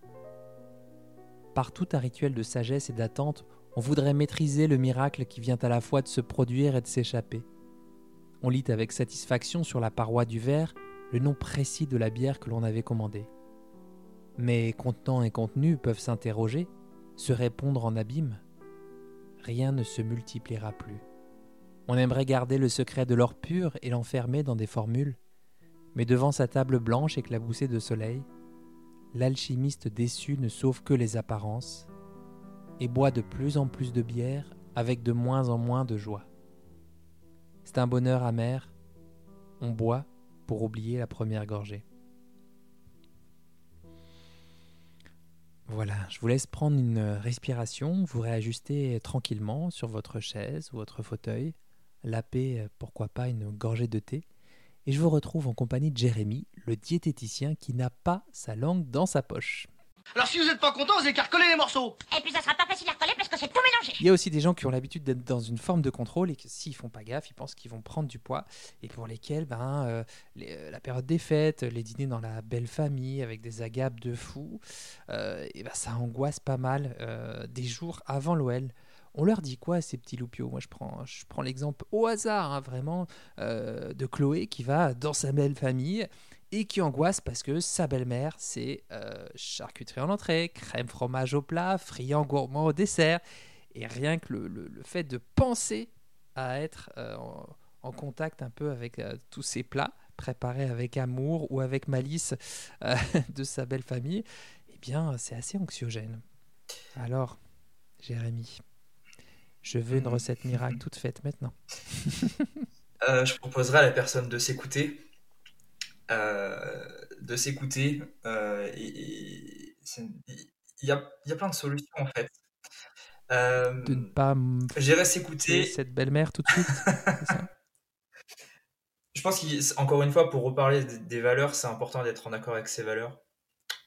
Par tout un rituel de sagesse et d'attente, on voudrait maîtriser le miracle qui vient à la fois de se produire et de s'échapper. On lit avec satisfaction sur la paroi du verre le nom précis de la bière que l'on avait commandée. Mais contenant et contenu peuvent s'interroger, se répondre en abîme. Rien ne se multipliera plus. On aimerait garder le secret de l'or pur et l'enfermer dans des formules, mais devant sa table blanche éclaboussée de soleil, l'alchimiste déçu ne sauve que les apparences et boit de plus en plus de bière avec de moins en moins de joie. C'est un bonheur amer. On boit pour oublier la première gorgée. Voilà, je vous laisse prendre une respiration, vous réajustez tranquillement sur votre chaise ou votre fauteuil, lapez pourquoi pas une gorgée de thé, et je vous retrouve en compagnie de Jérémy, le diététicien qui n'a pas sa langue dans sa poche. Alors si vous n'êtes pas content, vous avez qu'à recoller les morceaux. Et puis ça sera pas facile à recoller parce que c'est tout mélangé. Il y a aussi des gens qui ont l'habitude d'être dans une forme de contrôle et que s'ils font pas gaffe, ils pensent qu'ils vont prendre du poids et pour lesquels ben, euh, les- euh, la période des fêtes, les dîners dans la belle famille avec des agapes de fou, euh, et ben, ça angoisse pas mal euh, des jours avant l'OL. On leur dit quoi ces petits loupiaux Moi je prends, je prends l'exemple au hasard hein, vraiment euh, de Chloé qui va dans sa belle famille et qui angoisse parce que sa belle-mère, c'est euh, charcuterie en entrée, crème fromage au plat, friand gourmand au dessert. Et rien que le, fait de penser à être euh, en, en contact un peu avec tous ces plats préparés avec amour ou avec malice de sa belle famille, eh bien, c'est assez anxiogène. Alors, Jérémy, je veux une recette miracle toute faite maintenant. Euh, je proposerai à la personne de s'écouter. euh, de s'écouter. euh, et, il y a, il y a plein de solutions en fait. De ne pas J'irai s'écouter. cette belle-mère tout de suite. ça? Je pense qu'encore une fois, pour reparler des, des valeurs, c'est important d'être en accord avec ses valeurs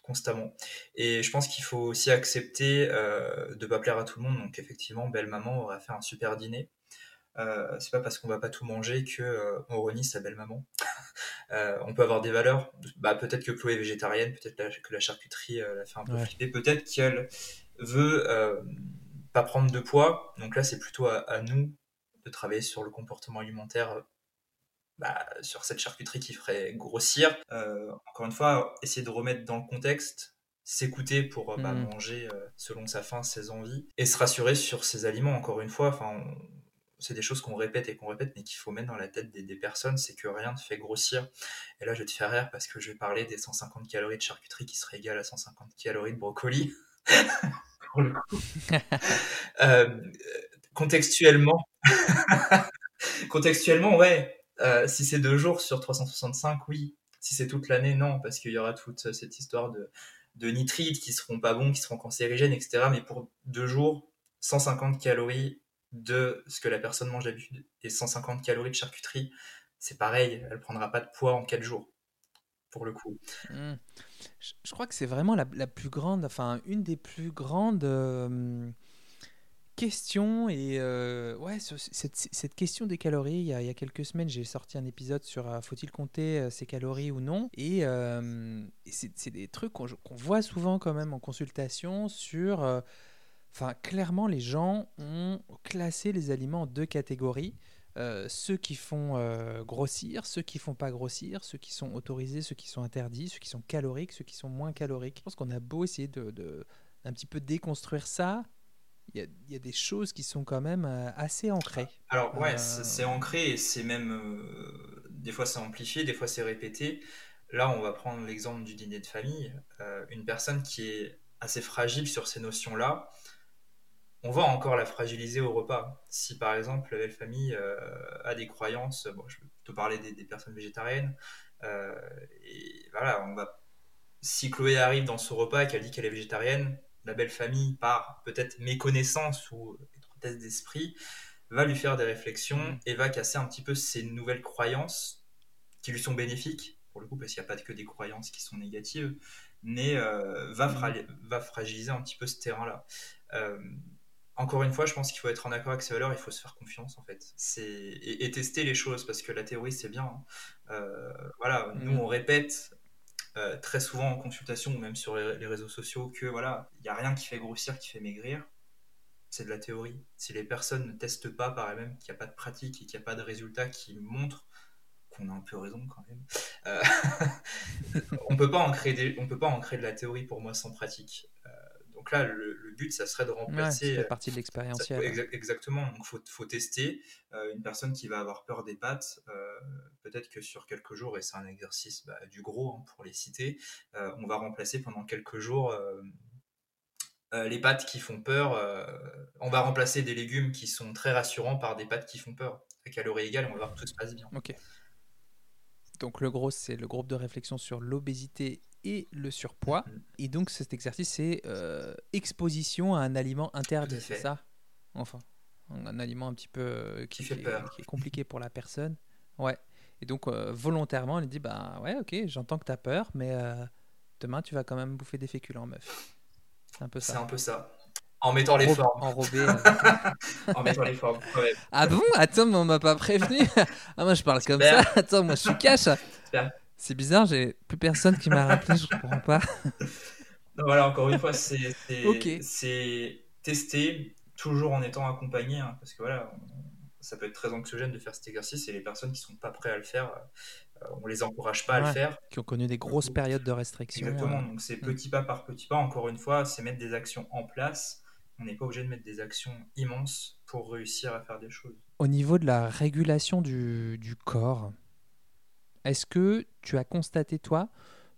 constamment. Et je pense qu'il faut aussi accepter euh, de pas plaire à tout le monde. Donc effectivement, belle maman aurait fait un super dîner. Euh, c'est pas parce qu'on va pas tout manger que euh, on renie sa belle maman. Euh, on peut avoir des valeurs. Bah, peut-être que Chloé est végétarienne, peut-être que la charcuterie la fait un peu Ouais. flipper, peut-être qu'elle veut pas prendre de poids. Donc là, c'est plutôt à, à nous de travailler sur le comportement alimentaire bah, sur cette charcuterie qui ferait grossir. Euh, encore une fois, essayer de remettre dans le contexte, s'écouter pour bah, Mhm. manger euh, selon sa faim, ses envies, et se rassurer sur ses aliments. Encore une fois, enfin, on- c'est des choses qu'on répète et qu'on répète, mais qu'il faut mettre dans la tête des, des personnes, c'est que rien ne fait grossir. Et là, je vais te faire rire parce que je vais parler des 150 calories de charcuterie qui seraient égales à 150 calories de brocoli. Pour le coup. Euh, contextuellement, contextuellement, ouais. Euh, si c'est deux jours sur 365, oui. Si c'est toute l'année, non, parce qu'il y aura toute cette histoire de, de nitrites qui seront pas bons, qui seront cancérigènes, etc. Mais pour deux jours, 150 calories de ce que la personne mange d'habitude et 150 calories de charcuterie, c'est pareil, elle prendra pas de poids en quatre jours, pour le coup. Hmm. Je, crois que c'est vraiment la, la plus grande, enfin une des plus grandes euh, questions et euh, ouais cette, cette question des calories. Il y a, il y a quelques semaines, j'ai sorti un épisode sur euh, faut-il compter euh, ses calories ou non? Et, euh, c'est des trucs qu'on voit souvent quand même en consultation sur. Enfin, clairement, les gens ont classé les aliments en deux catégories. Ceux qui font grossir, ceux qui font pas grossir, ceux qui sont autorisés, ceux qui sont interdits, ceux qui sont caloriques, ceux qui sont moins caloriques. Je pense qu'on a beau essayer de, de- un petit peu déconstruire ça, il y a, il y a des choses qui sont quand même euh, assez ancrées. Alors ouais, Euh, c'est ancré et c'est même euh, des fois c'est amplifié, des fois c'est répété. Là, on va prendre l'exemple du dîner de famille. Euh, une personne qui est assez fragile sur ces notions-là, on va encore la fragiliser au repas. Si par exemple la belle famille a des croyances, bon, je vais te parler des, des personnes végétariennes, et voilà, on va. Si Chloé arrive dans ce repas et qu'elle dit qu'elle est végétarienne, la belle famille, par peut-être méconnaissance ou étroitesse d'esprit, va lui faire des réflexions et va casser un petit peu ses nouvelles croyances qui lui sont bénéfiques, pour le coup, parce qu'il n'y a pas que des croyances qui sont négatives, mais euh, va, fra- va fragiliser un petit peu ce terrain-là. Euh, encore une fois, je pense qu'il faut être en accord avec ses valeurs, il faut se faire confiance en fait. Et, et tester les choses parce que la théorie c'est bien. hein. Euh, voilà, nous Mhm. on répète euh, très souvent en consultation ou même sur les, réseaux sociaux que voilà, il n'y a rien qui fait grossir, qui fait maigrir. C'est de la théorie. Si les personnes ne testent pas par elles-mêmes, qu'il n'y a pas de pratique et qu'il n'y a pas de résultats qui montrent qu'on a un peu raison quand même, euh, on on peut pas en de la théorie pour moi sans pratique. Euh, donc là, le, le but, ça serait de Ouais, ça remplacer. fait partie de l'expérientiel. Exa- exactement. Donc, faut, faut tester. Euh, une personne qui va avoir peur des pâtes, euh, peut-être que sur quelques jours, et c'est un exercice bah, du gros hein, pour les citer, euh, on va remplacer pendant quelques jours euh, euh, les pâtes qui font peur. euh, on va remplacer des légumes qui sont très rassurants par des pâtes qui font peur. À calories égales, on va voir que tout se passe bien. Ok. Donc le gros, c'est le groupe de réflexion sur l'obésité et le surpoids. Et donc cet exercice, c'est euh, exposition à un aliment interdit, c'est ça? Enfin, un aliment un petit peu euh, Qui fait peur. qui est compliqué pour la personne. Ouais. Et donc euh, volontairement, elle dit bah ouais, ok, j'entends que tu as peur, mais euh, demain tu vas quand même bouffer des féculents, meuf. C'est un peu C'est ça. un peu ça. En mettant les formes. enrobé, en mettant les formes. ouais. Ah bon? Attends, mais on m'a pas prévenu. ah moi je parle comme ça. Attends, moi je suis cash. C'est bizarre, j'ai plus personne qui m'a rappelé, je comprends pas. Non, voilà, encore une fois, c'est c'est- Ok. c'est tester, toujours en étant accompagné, hein, parce que voilà, on- ça peut être très anxiogène de faire cet exercice et les personnes qui sont pas prêtes à le faire, euh, on les encourage pas à le faire. Qui ont connu des grosses périodes de restriction. Exactement, euh. donc c'est mm. petit pas par petit pas, encore une fois, c'est mettre des actions en place. On n'est pas obligé de mettre des actions immenses pour réussir à faire des choses. Au niveau de la régulation du, du corps, est-ce que tu as constaté, toi,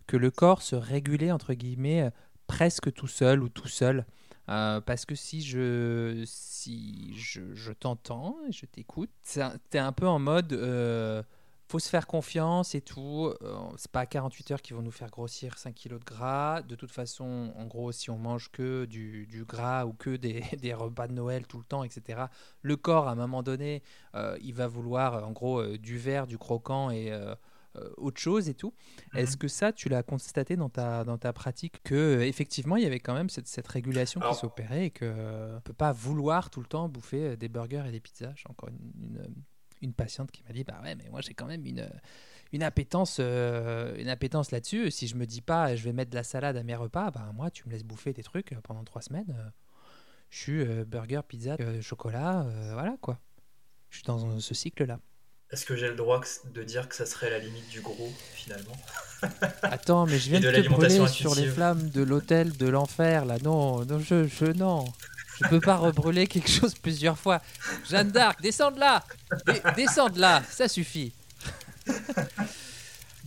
que le corps se régulait, entre guillemets, presque tout seul ou tout seul? Euh, Parce que si je, si je, je t'entends je t'écoute, tu es un peu en mode... euh, faut se faire confiance et tout. Euh, c'est pas à 48 heures qu'ils vont nous faire grossir 5 kilos de gras. De toute façon, en gros, si on mange que du, du gras ou que des, des repas de Noël tout le temps, etc., le corps, à un moment donné, euh, il va vouloir, en gros, euh, du vert, du croquant et autre chose et tout. Est-ce que ça, tu l'as constaté dans ta, dans ta pratique que euh, effectivement, il y avait quand même cette, cette régulation Alors- qui s'opérait et qu'on ne peut pas vouloir tout le temps bouffer euh, des burgers et des pizzas? J'ai encore une, une, une patiente qui m'a dit, bah ouais, mais moi j'ai quand même une une appétence, euh, une appétence là-dessus. Si je me dis pas, je vais mettre de la salade à mes repas, bah moi, tu me laisses bouffer des trucs pendant trois semaines. euh, je suis euh, burger, pizza, euh, chocolat, euh, voilà quoi. je suis dans ce cycle-là. Est-ce que j'ai le droit de dire que ça serait la limite du gros, finalement? Attends, mais je viens de de, te brûler sur les flammes de l'hôtel de l'enfer, là. Non, non, je, je, non. Je peux pas rebrûler quelque chose plusieurs fois. Jeanne d'Arc, descends de là Descends de là, ça suffit.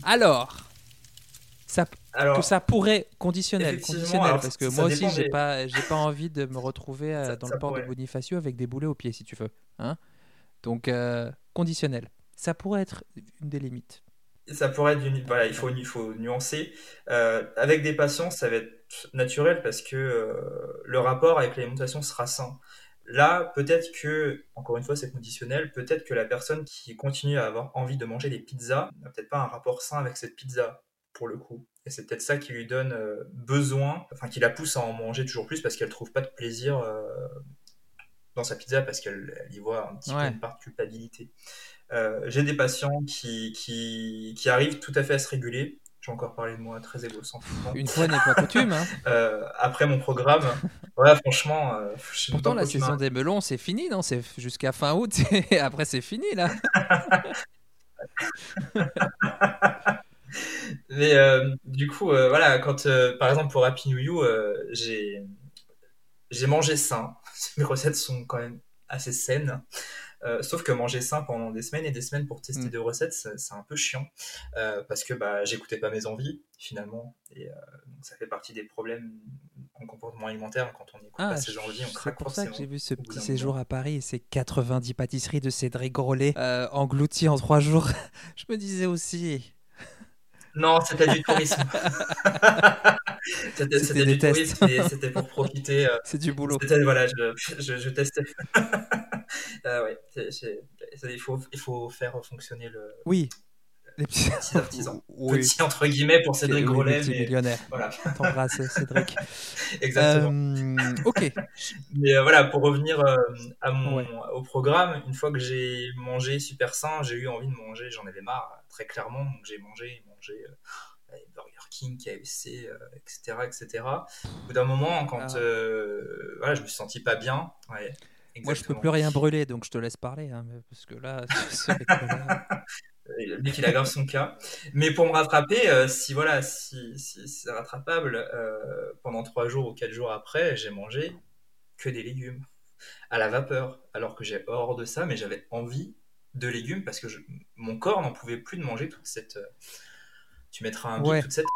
Alors, ça, Alors, que ça pourrait conditionnel, conditionnel, alors, parce que moi aussi j'ai des- pas, j'ai pas envie de me retrouver euh, Ça- dans ça le port de. Bonifacio avec des boulets aux pieds, si tu veux, hein. Donc euh, conditionnel, ça pourrait être une des limites. Ça pourrait être une... voilà, il faut, il faut nuancer. Euh, avec des patients, ça va être naturel parce que euh, le rapport avec l'alimentation sera sain. Là, peut-être que, encore une fois, c'est conditionnel, peut-être que la personne qui continue à avoir envie de manger des pizzas n'a peut-être pas un rapport sain avec cette pizza, pour le coup. Et c'est peut-être ça qui lui donne euh, besoin, enfin qui la pousse à en manger toujours plus parce qu'elle trouve pas de plaisir euh, dans sa pizza parce qu'elle elle y voit un petit Ouais. peu une part de culpabilité. Euh, J'ai des patients qui, qui, qui arrivent tout à fait à se réguler. J'ai encore parlé de moi très égocentriquement. Une fois n'est pas coutume, hein. Euh, après mon programme, ouais, franchement, euh, je Pourtant la saison hein. des melons c'est fini, non? C'est jusqu'à fin août et après c'est fini là. Mais euh, du coup, euh, voilà, quand euh, par exemple pour Happy New You, j'ai j'ai mangé sain. Mes recettes sont quand même assez saines. Euh, sauf que manger sain pendant des semaines et des semaines pour tester Mm. des recettes, c'est un peu chiant euh, parce que bah, j'écoutais pas mes envies finalement et euh, donc ça fait partie des problèmes en comportement alimentaire quand on n'écoute pas ses envies, on c'est craque pour ça que j'ai vu ce petit séjour à Paris et ces 90 pâtisseries de Cédric Grolet englouties en trois jours. Je me disais aussi. Non, c'était du tourisme. c'était du tests. tourisme c'était pour profiter. C'est du boulot. C'était, voilà, je, je, je testais. Euh, ouais, il, faut, il faut faire fonctionner le Oui. Les petits petits artisans. Oui. Petit entre guillemets pour Cédric Oui, Grolet, petit mais millionnaire. voilà. T'embrasses Cédric. Exactement. Euh, ok. Mais euh, voilà, pour revenir euh, à mon, Ouais. au programme, une fois que j'ai mangé super sain, j'ai eu envie de manger, j'en avais marre, très clairement, donc j'ai mangé, mangé euh, Burger King, KFC, euh, etc., etc. Au bout d'un moment, quand Ah. euh, voilà, je me suis senti pas bien, ouais, Moi je peux plus rien brûler donc je te laisse parler hein, parce que là Lui qu'il aggrave son cas. Mais pour me rattraper, euh, si voilà, si, si c'est rattrapable, euh, pendant trois jours ou quatre jours après, j'ai mangé que des légumes à la vapeur, alors que j'ai hors de ça, mais j'avais envie de légumes parce que je- mon corps n'en pouvait plus de manger toute cette. euh, tu mettras un Ouais. toute cette.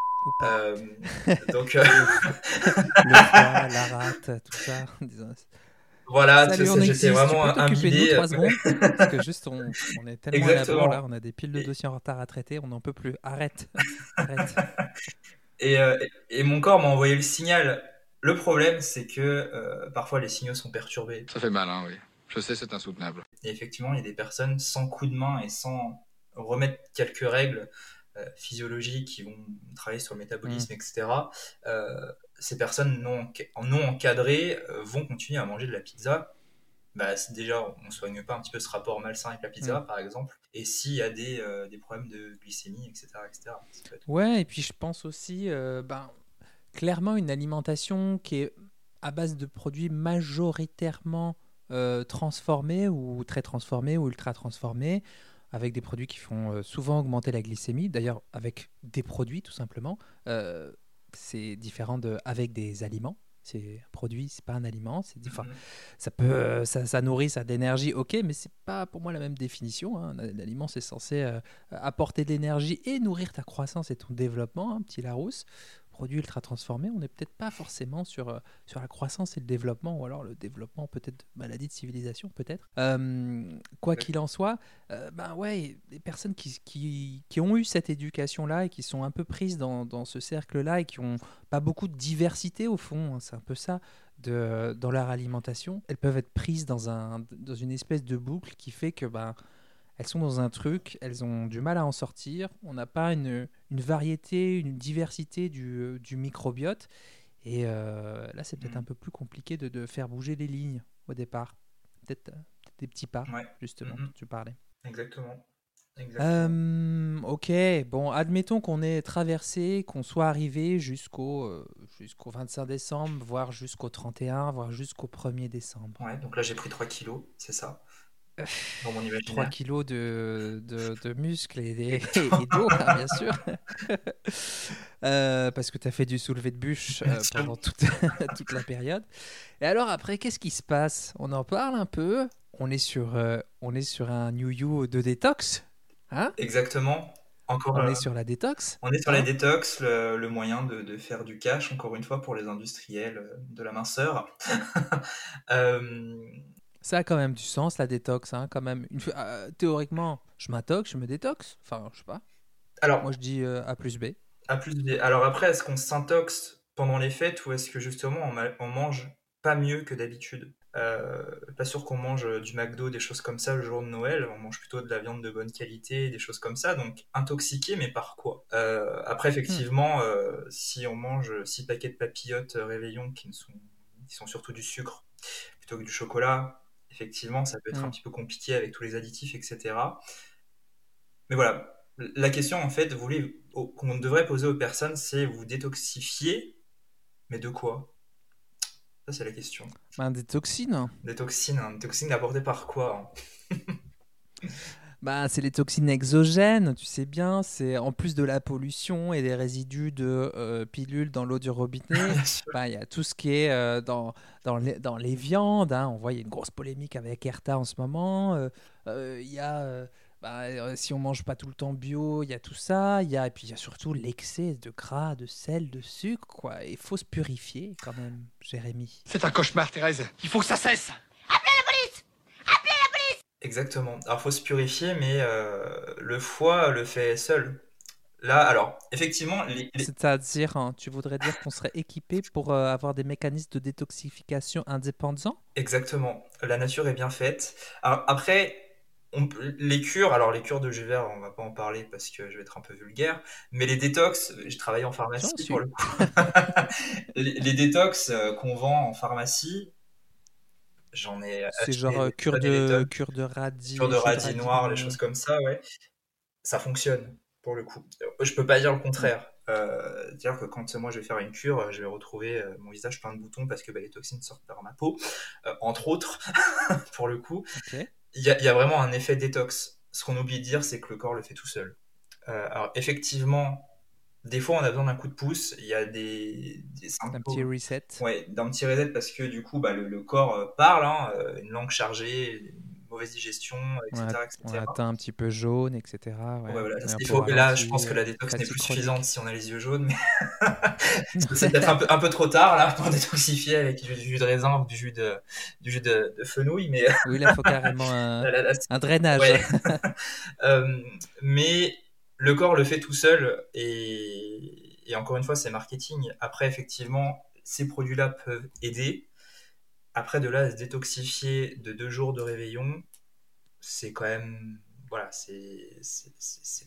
Donc le foie, la rate, tout ça. Voilà, j'étais vraiment tu peux t'occuper de nous imbibé. trois secondes Parce que juste, on, on est tellement à la Exactement. bourre, là, on a des piles de dossiers en retard à traiter, on n'en peut plus. Arrête. Arrête. Et, euh, et- et mon corps m'a envoyé le signal. Le problème, c'est que euh, parfois les signaux sont perturbés. Ça fait mal, hein, oui. Je sais, c'est insoutenable. Et effectivement, il y a des personnes sans coup de main et sans remettre quelques règles euh, physiologiques qui vont travailler sur le métabolisme, etc. ces personnes non, non encadrées euh, vont continuer à manger de la pizza. Bah, déjà, on ne soigne pas un petit peu ce rapport malsain avec la pizza, Mm. par exemple. Et s'il y a des, euh, des problèmes de glycémie, etc. etc. Ouais, et puis je pense aussi, euh, ben, clairement, une alimentation qui est à base de produits majoritairement euh, transformés ou très transformés ou ultra transformés, avec des produits qui font souvent augmenter la glycémie. D'ailleurs, avec des produits, tout simplement. C'est différent de avec des aliments. C'est un produit, c'est pas un aliment. C'est enfin, Mhm. ça peut, euh, ça, ça nourrit, ça a de l'énergie, ok, mais c'est pas pour moi la même définition. hein. Un aliment, c'est censé euh, apporter de l'énergie et nourrir ta croissance et ton développement, un petit Larousse. Produit ultra transformé, on n'est peut-être pas forcément sur, euh, sur la croissance et le développement, ou alors le développement peut-être de maladie de civilisation, peut-être. Euh, quoi qu'il en soit, euh, ben ouais, les personnes qui, qui, qui ont eu cette éducation-là et qui sont un peu prises dans, dans ce cercle-là et qui ont pas beaucoup de diversité au fond, hein, c'est un peu ça, de, dans leur alimentation, elles peuvent être prises dans, un, dans une espèce de boucle qui fait que ben, elles sont dans un truc, elles ont du mal à en sortir, on n'a pas une, une variété, une diversité du, du microbiote, et euh, là c'est peut-être Mhm. un peu plus compliqué de, de faire bouger les lignes au départ. Peut-être euh, des petits pas, Ouais. justement, Mhm. dont tu parlais. Exactement. Exactement. Euh, ok, bon, admettons qu'on ait traversé, qu'on soit arrivé jusqu'au euh, jusqu'au 25 décembre, voire jusqu'au 31, voire jusqu'au 1er décembre. Ouais, donc là j'ai pris 3 kilos, c'est ça. Dans mon 3 imaginaire. kilos de, de, de muscles et, d'eau, hein, bien sûr. Euh, parce que tu as fait du soulevé de bûche euh, pendant toute, toute la période. Et alors après, qu'est-ce qui se passe? On en parle un peu. On est sur, euh, on est sur un New You de détox. Hein? Exactement. Encore, On est sur la détox. on est sur hein? la détox, le, le moyen de, de faire du cash, encore une fois, pour les industriels de la minceur. Ça a quand même du sens, la détox. Hein, quand même. Une euh, théoriquement, je m'intox, je me détox. Enfin, je sais pas. alors, Moi, je dis euh, A plus B. À plus de- Alors après, est-ce qu'on s'intoxe pendant les fêtes ou est-ce que justement on, ma- on mange pas mieux que d'habitude? Euh, Pas sûr qu'on mange euh, du McDo, des choses comme ça le jour de Noël. On mange plutôt de la viande de bonne qualité, des choses comme ça. Donc intoxiqué, mais par quoi? Après, effectivement, euh, si on mange six paquets de papillotes euh, réveillon qui ne sont, qui sont surtout du sucre plutôt que du chocolat, effectivement, ça peut être un Mm. petit peu compliqué avec tous les additifs, etc. Mais voilà, la question en fait, vous voulez- au- qu'on devrait poser aux personnes, c'est vous détoxifier, mais de quoi? Ça c'est la question. Ben, des toxines. Des toxines, hein. des toxines apportées par quoi hein? Bah, c'est les toxines exogènes, tu sais bien. C'est en plus de la pollution et des résidus de euh, pilules dans l'eau du robinet. Bah, Il y a tout ce qui est euh, dans, dans, les, dans les viandes. hein. On voit, il y a une grosse polémique avec Erta en ce moment. Euh, euh, Il y a, euh, bah, euh, si on mange pas tout le temps bio, il y a tout ça. Il y a, et puis il y a surtout l'excès de gras, de sel, de sucre. Quoi. Il faut se purifier quand même, Jérémy. C'est un cauchemar, Thérèse. Il faut que ça cesse. Exactement. Alors faut se purifier, mais euh, le foie le fait seul. Là, alors, effectivement, les, C'est-à-dire, hein, tu voudrais dire qu'on serait équipé pour euh, avoir des mécanismes de détoxification indépendants? Exactement, la nature est bien faite. Alors, après, on les cures, alors les cures de jus vert, on va pas en parler parce que je vais être un peu vulgaire, mais les détox, j'ai travaillé en pharmacie pour le coup. les, les détox euh, qu'on vend en pharmacie, j'en ai C'est acheté genre euh, des cure de, cure de radis. cure de radis noir, les choses comme ça, ouais. Ça fonctionne pour le coup. Je peux pas dire le contraire. Euh, dire que quand moi je vais faire une cure, je vais retrouver euh, mon visage plein de boutons parce que bah, les toxines sortent par ma peau, euh, entre autres, pour le coup. Il y a, il y a vraiment un effet détox. Ce qu'on oublie de dire, c'est que le corps le fait tout seul. Euh, alors effectivement, des fois on a besoin d'un coup de pouce. Il y a des, des Un petit reset. Ouais, d'un petit reset parce que du coup, bah, le, le corps euh, parle, hein, euh, une langue chargée, mauvaise digestion, etc. On a, etc. on a un petit peu jaune, etc. ouais. Ouais, voilà, faut- là, je pense que la euh, détox n'est plus suffisante si on a les yeux jaunes, mais c'est peut-être un peu, un peu trop tard là pour détoxifier avec du jus de raisin du jus de, du jus de, de fenouil, mais Oui, là, il faut carrément un, là, là, là, c'est- un drainage. Ouais. Euh, mais le corps le fait tout seul et, et encore une fois, c'est marketing. Après, effectivement, ces produits-là peuvent aider. Après, de là à se détoxifier de deux jours de réveillon, c'est quand même. Voilà, c'est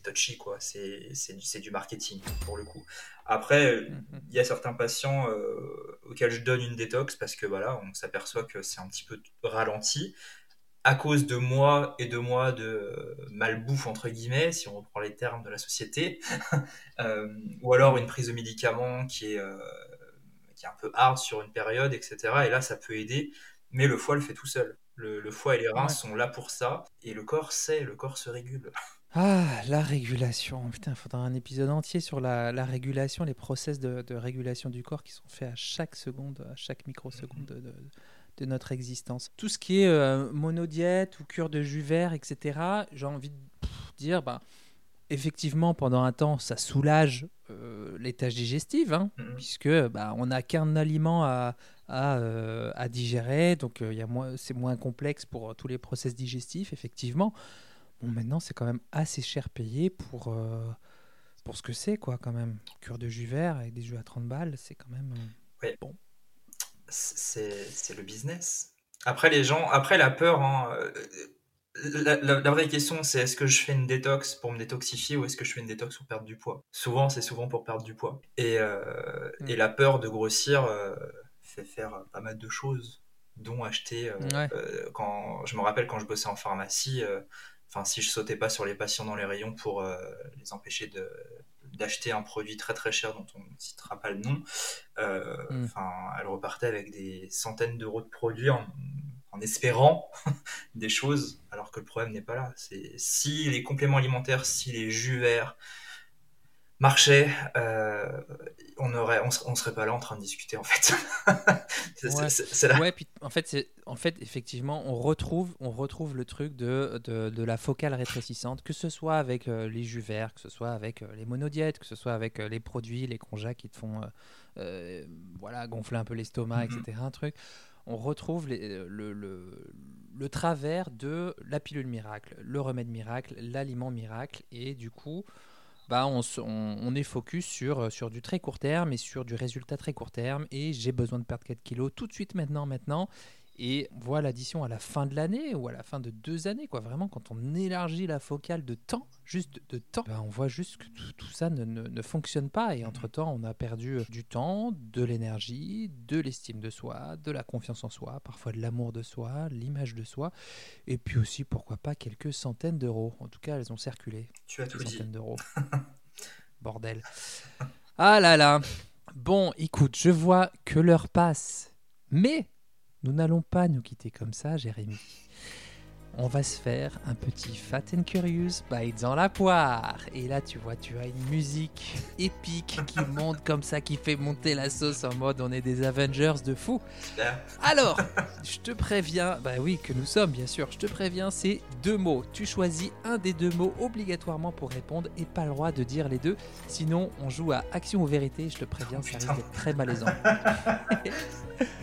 touchy, quoi. C'est c'est du, c'est du marketing, pour le coup. Après, Mhm. il y a certains patients euh, auxquels je donne une détox parce que, voilà, on s'aperçoit que c'est un petit peu ralenti à cause de mois et de mois de malbouffe, entre guillemets, si on reprend les termes de la société, Euh, ou alors une prise de médicaments qui est, euh, qui est un peu hard sur une période, etc. Et là, ça peut aider, mais le foie le fait tout seul. Le, le foie et les reins Ouais. sont là pour ça, et le corps sait, le corps se régule. Ah, la régulation. Putain, il faudra un épisode entier sur la, la régulation, les process de, de régulation du corps qui sont faits à chaque seconde, à chaque microseconde de, de- de notre existence. Tout ce qui est euh, monodiète ou cure de jus vert, etc., j'ai envie de pff, dire, bah, effectivement, pendant un temps, ça soulage euh, les tâches digestives, hein, Mhm. puisque bah, on n'a qu'un aliment à, à, euh, à digérer, donc euh, moins- c'est moins complexe pour tous les process digestifs, effectivement. Bon, maintenant, c'est quand même assez cher payé pour, pour ce que c'est, quoi, quand même. Cure de jus vert avec des jus à 30 balles, c'est quand même... Ouais. Bon. C'est le business. Après, les gens, après la peur, hein, euh, la, la- la vraie question, c'est est-ce que je fais une détox pour me détoxifier ou est-ce que je fais une détox pour perdre du poids? Souvent, c'est souvent pour perdre du poids. Et, euh, Mm. et la peur de grossir euh, fait faire pas mal de choses, dont acheter. euh, Ouais. quand je me rappelle quand je bossais en pharmacie, enfin si je sautais pas sur les patients dans les rayons pour les empêcher de d'acheter un produit très très cher dont on ne citera pas le nom, euh, Mm. enfin elle repartait avec des centaines d'euros de produits en, en espérant des choses, alors que le problème n'est pas là. C'est si les compléments alimentaires, si les jus verts marchaient, euh, on aurait, on, ser- on serait pas là en train de discuter en fait. C'est- Ouais. Ouais, puis en fait, c'est- en fait, effectivement, on retrouve, on retrouve le truc de, de, de la focale rétrécissante, que ce soit avec euh, les jus verts, que ce soit avec euh, les monodiètes, que ce soit avec les produits, les conjas qui te font voilà, gonfler un peu l'estomac, Mhm. etc. Un truc. On retrouve les- le, le, le travers de la pilule miracle, le remède miracle, l'aliment miracle, et du coup, bah, on, est focus sur, euh, sur du très court terme et sur du résultat très court terme. Et j'ai besoin de perdre 4 kilos tout de suite, maintenant, maintenant. Et voilà l'addition à la fin de l'année ou à la fin de deux années. Quoi. Vraiment, quand on élargit la focale de temps, juste de temps, bah, on voit juste que tout, tout ça ne, ne- ne fonctionne pas. Et entre-temps, on a perdu euh, du temps, de l'énergie, de l'estime de soi, de la confiance en soi, parfois de l'amour de soi, l'image de soi. Et puis aussi, pourquoi pas, quelques centaines d'euros. En tout cas, elles ont circulé Tu as tout dit. centaines d'euros. Bordel. Ah là là. Bon, écoute, je vois que l'heure passe. Mais nous n'allons pas nous quitter comme ça, Jérémy. On va se faire un petit Fat and Curious Bite dans la poire. Et là, tu vois, tu as une musique épique qui monte comme ça, qui fait monter la sauce en mode on est des Avengers de fou. Alors, je te préviens, bah oui, que nous sommes, bien sûr, je te préviens, c'est deux mots. Tu choisis un des deux mots obligatoirement pour répondre et pas le droit de dire les deux. Sinon, on joue à action ou vérité, je te préviens, ça risque d'être très malaisant.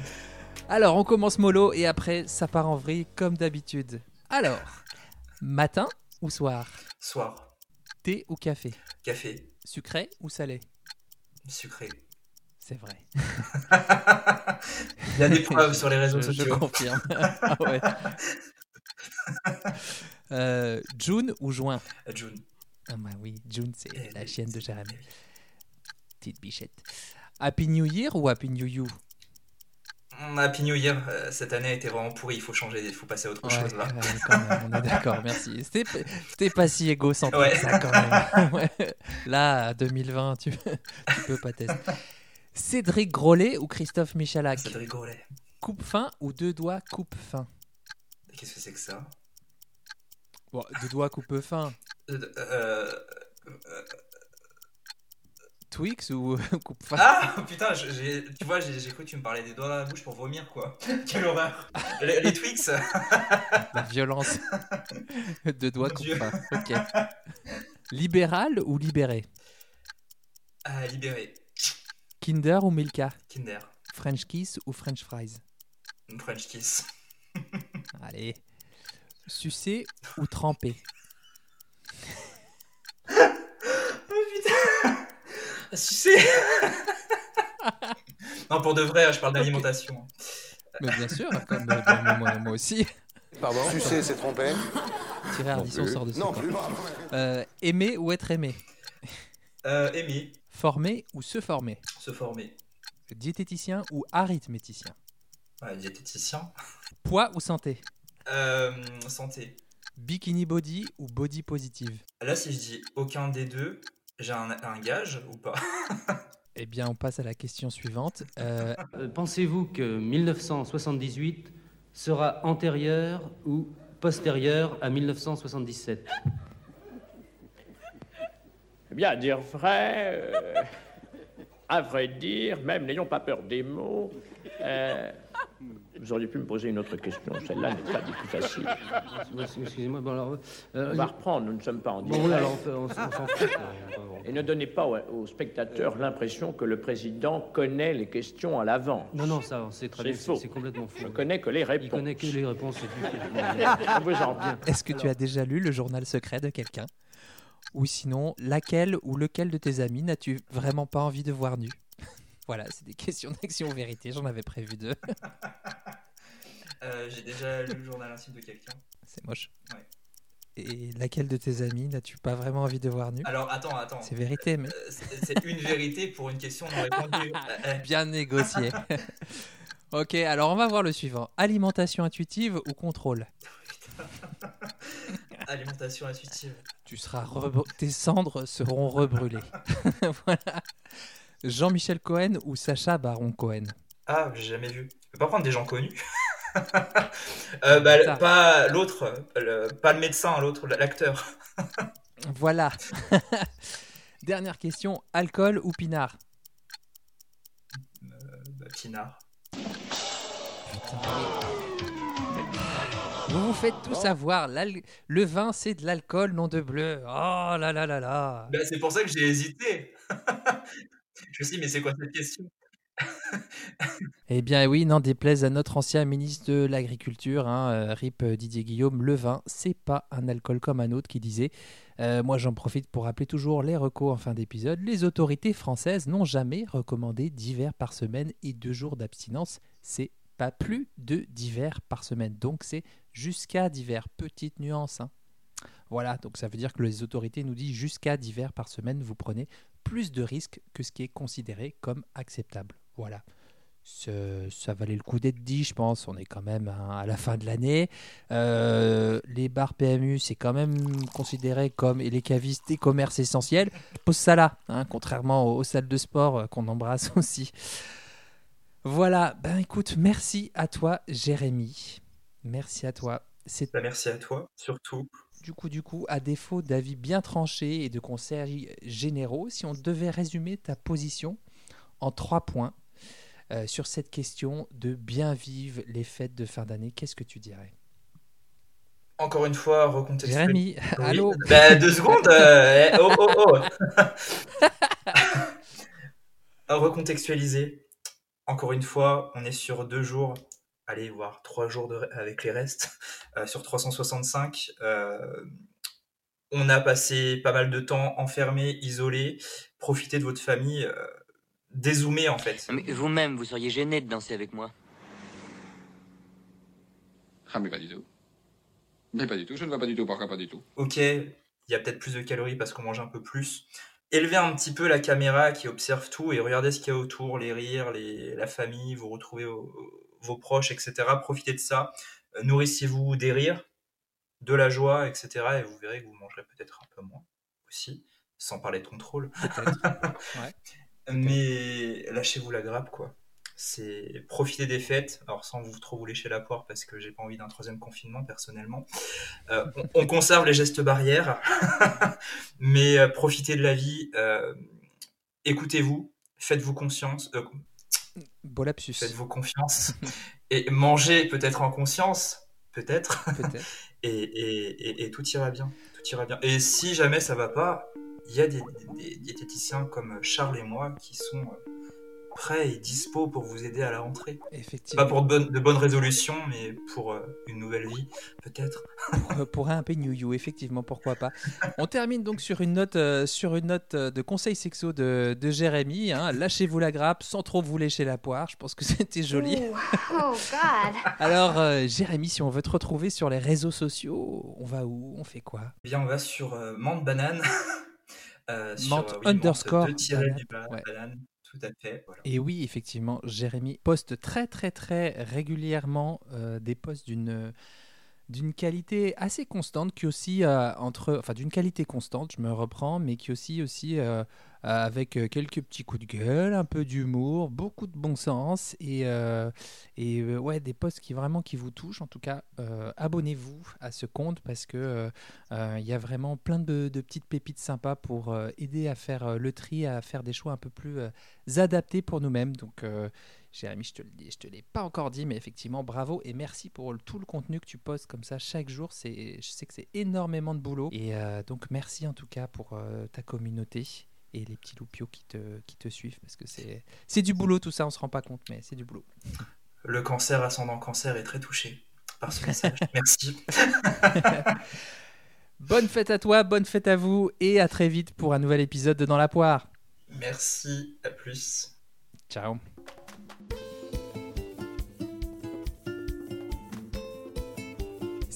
Alors, on commence mollo et après, ça part en vrille comme d'habitude. Alors, matin ou soir? Soir. Thé ou café? Café. Sucré ou salé? Sucré. C'est vrai. Il y a des preuves sur les réseaux Je- je sociaux. confirme. Ah ouais. Euh, June ou juin? June. Ah bah oui, June, c'est Eh la chienne de Jérémy. Petite bichette. Happy New Year ou Happy New You? Mm, Happy New Year. Euh, Cette année a été vraiment pourrie. Il faut changer. Il faut passer à autre Ouais, chose là. ouais, quand même, on est d'accord, merci. C'était pas si égocentrique Ouais. ça quand même. Ouais. Là, à 2020, tu, tu peux pas tester. Cédric Grolet ou Christophe Michalak? Cédric Grolet. Coupe fin ou deux doigts coupe fin? Qu'est-ce que c'est que ça? Bon, deux doigts coupe fin. Euh, euh, euh, Twix ou coupe fin Ah putain, j'ai- tu vois, j'ai j'ai cru que tu me parlais des doigts dans la bouche pour vomir quoi. Quelle horreur. Les, les Twix. La violence. deux doigts coupe. Ok. Libéral ou libéré? Ah, libéré. Kinder ou Milka? Kinder. French kiss ou French fries? French kiss. Allez. Sucer ou tremper? Sucer. non, pour de vrai, je parle d'alimentation. Mais bien sûr, comme euh, bah, moi, moi aussi. Pardon Sucer, c'est trompé Thierry Ardisson sort de ce Non corps. plus. Euh, aimer ou être aimé? Euh, aimer. Former ou se former? Se former. Diététicien ou arithméticien? Ouais, diététicien. Poids ou santé? Euh, santé. Bikini body ou body positive? Là, si je dis aucun des deux, j'ai un, un gage ou pas? Eh bien, on passe à la question suivante. Euh, Euh, Pensez-vous que 1978 sera antérieur ou postérieur à 1977 Eh bien, à dire vrai, euh, à vrai dire, même n'ayons pas peur des mots, euh, vous auriez pu me poser une autre question. Celle-là n'est pas du tout facile. Excusez-moi, bon alors... euh, On va reprendre, nous ne sommes pas en Bon, direct. alors on, fait- on s- on s'en fout. Et ne donnez pas aux, aux spectateurs l'impression que le président connaît les questions à l'avance. Non, non, ça, c'est très bien, c'est faux. c'est complètement faux. Je connais que les réponses. Il connaît que les réponses. c'est tout. On vous en bien. Est-ce que tu as déjà lu le journal secret de quelqu'un? Ou sinon, laquelle ou lequel de tes amis n'as-tu vraiment pas envie de voir nu? Voilà, c'est des questions d'action ou vérité, j'en avais prévu deux. Euh, J'ai déjà lu le journal intime de quelqu'un. C'est moche. Ouais. Et laquelle de tes amis n'as-tu pas vraiment envie de voir nu Alors, attends, attends. C'est vérité, mais Euh, C'est une vérité pour une question non répondue. Bien négocié. ok, alors on va voir le suivant. Alimentation intuitive ou contrôle? Alimentation intuitive. Tu seras tes cendres seront rebrûlées. voilà. Jean-Michel Cohen ou Sacha Baron Cohen? Ah, j'ai jamais vu. Tu peux pas prendre des gens connus Euh, bah, pas l'autre, le- pas le médecin, l'autre, l'acteur. Voilà. Dernière question, alcool ou pinard? Bah, Pinard. Vous vous faites tout savoir, l'al- le vin c'est de l'alcool, nom de bleu. Oh là là là là. Bah, c'est pour ça que j'ai hésité. Je mais c'est quoi cette question? Eh bien oui, n'en déplaise à notre ancien ministre de l'Agriculture, hein, euh, RIP euh, Didier Guillaume, le vin, c'est pas un alcool comme un autre qui disait. Euh, moi j'en profite pour rappeler toujours les recos en fin d'épisode. Les autorités françaises n'ont jamais recommandé d'hiver par semaine et deux jours d'abstinence. C'est pas plus de d'hiver par semaine. Donc c'est jusqu'à d'hiver. Petite nuance. hein. Voilà, donc ça veut dire que les autorités nous disent jusqu'à d'hiver par semaine, vous prenez plus de risques que ce qui est considéré comme acceptable. Voilà. Ça valait le coup d'être dit, je pense. On est quand même à la fin de l'année. Euh, les bars PMU, c'est quand même considéré comme, et les cavistes, des commerces essentiels. Pose ça là, hein, contrairement aux, aux salles de sport euh, qu'on embrasse aussi. Voilà, ben écoute, merci à toi, Jérémy. Merci à toi. C'est Bah, merci à toi, surtout. Du coup, du coup, à défaut d'avis bien tranchés et de conseils généraux, si on devait résumer ta position en trois points euh, sur cette question de bien vivre les fêtes de fin d'année, qu'est-ce que tu dirais? Encore une fois, recontextualiser. Jérémy, Oui. allô? Bah, deux secondes. euh, eh, oh, oh, oh. Recontextualiser. Encore une fois, on est sur deux jours, allez voir trois jours de- avec les restes, euh, sur 365. euh, on a passé pas mal de temps enfermés, isolés. Profitez de votre famille. Euh, dézoomer en fait. Mais vous-même, vous seriez gêné de danser avec moi. Ah, mais pas du tout. Mais pas du tout, je ne vois pas du tout. Pourquoi pas du tout ok, il y a peut-être plus de calories parce qu'on mange un peu plus. Élevez un petit peu la caméra qui observe tout et regardez ce qu'il y a autour, les rires, les, la famille, vous retrouvez vos, vos proches, etc. Profitez de ça. Euh, Nourrissez-vous des rires, de la joie, etc. Et vous verrez que vous mangerez peut-être un peu moins aussi, sans parler de contrôle. Ouais. Mais lâchez-vous la grappe, quoi. C'est profiter des fêtes, alors sans vous trop vous lécher la poire parce que j'ai pas envie d'un troisième confinement personnellement. Euh, on, on conserve les gestes barrières, mais euh, profitez de la vie. euh, Écoutez-vous, faites-vous conscience, euh, Beau lapsus. faites-vous confiance et mangez peut-être en conscience, peut-être, Peut-être. et, et- et- et tout ira bien. Tout ira bien. Et si jamais ça va pas, il y a des, des- des diététiciens comme Charles et moi qui sont euh, prêts et dispo pour vous aider à la rentrée. Effectivement. Pas pour de bonnes, de bonnes résolutions, mais pour euh, une nouvelle vie, peut-être. pour, pour un peu New You, effectivement, pourquoi pas. On termine donc sur une note, euh, sur une note euh, de conseil sexo de, de Jérémy. hein. Lâchez-vous la grappe sans trop vous lécher la poire. Je pense que c'était joli. Ooh, oh, God. Alors, euh, Jérémy, si on veut te retrouver sur les réseaux sociaux, on va où? On fait quoi? Eh bien, on va sur euh, Mante Banane. Euh, sur, Mante euh, oui, underscore deux tirets banane, du bas, ouais. banane, Et oui, effectivement, Jérémy poste très très très régulièrement euh, des posts d'une d'une qualité assez constante, qui aussi euh, entre, enfin d'une qualité constante, je me reprends, mais qui aussi aussi euh, avec euh, quelques petits coups de gueule, un peu d'humour, beaucoup de bon sens et euh, euh, ouais des posts qui vraiment qui vous touchent. En tout cas, euh, abonnez-vous à ce compte parce que euh, euh, il y a vraiment plein de, petites pépites sympas pour euh, aider à faire euh, le tri, à faire des choix un peu plus euh, adaptés pour nous-mêmes. Donc, euh, Jérémy, je te te l'ai pas encore dit, mais effectivement, bravo et merci pour tout le contenu que tu postes comme ça chaque jour. Je sais que c'est énormément de boulot et euh, donc merci en tout cas pour euh, ta communauté et les petits loupiaux qui te, qui te suivent parce que c'est, c'est du boulot tout ça, on se rend pas compte, mais c'est du boulot. Le cancer ascendant cancer est très touché par ce message. Merci. Bonne fête à toi, bonne fête à vous et à très vite pour un nouvel épisode de Dans la poire. Merci, à plus. Ciao.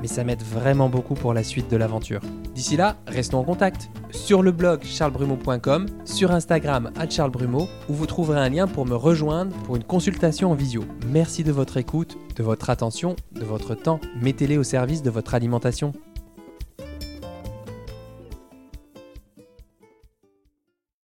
mais ça m'aide vraiment beaucoup pour la suite de l'aventure. D'ici là, restons en contact sur le blog charlesbrumeau.com, sur Instagram à Charles Brumeau, où vous trouverez un lien pour me rejoindre pour une consultation en visio. Merci de votre écoute, de votre attention, de votre temps. Mettez-les au service de votre alimentation.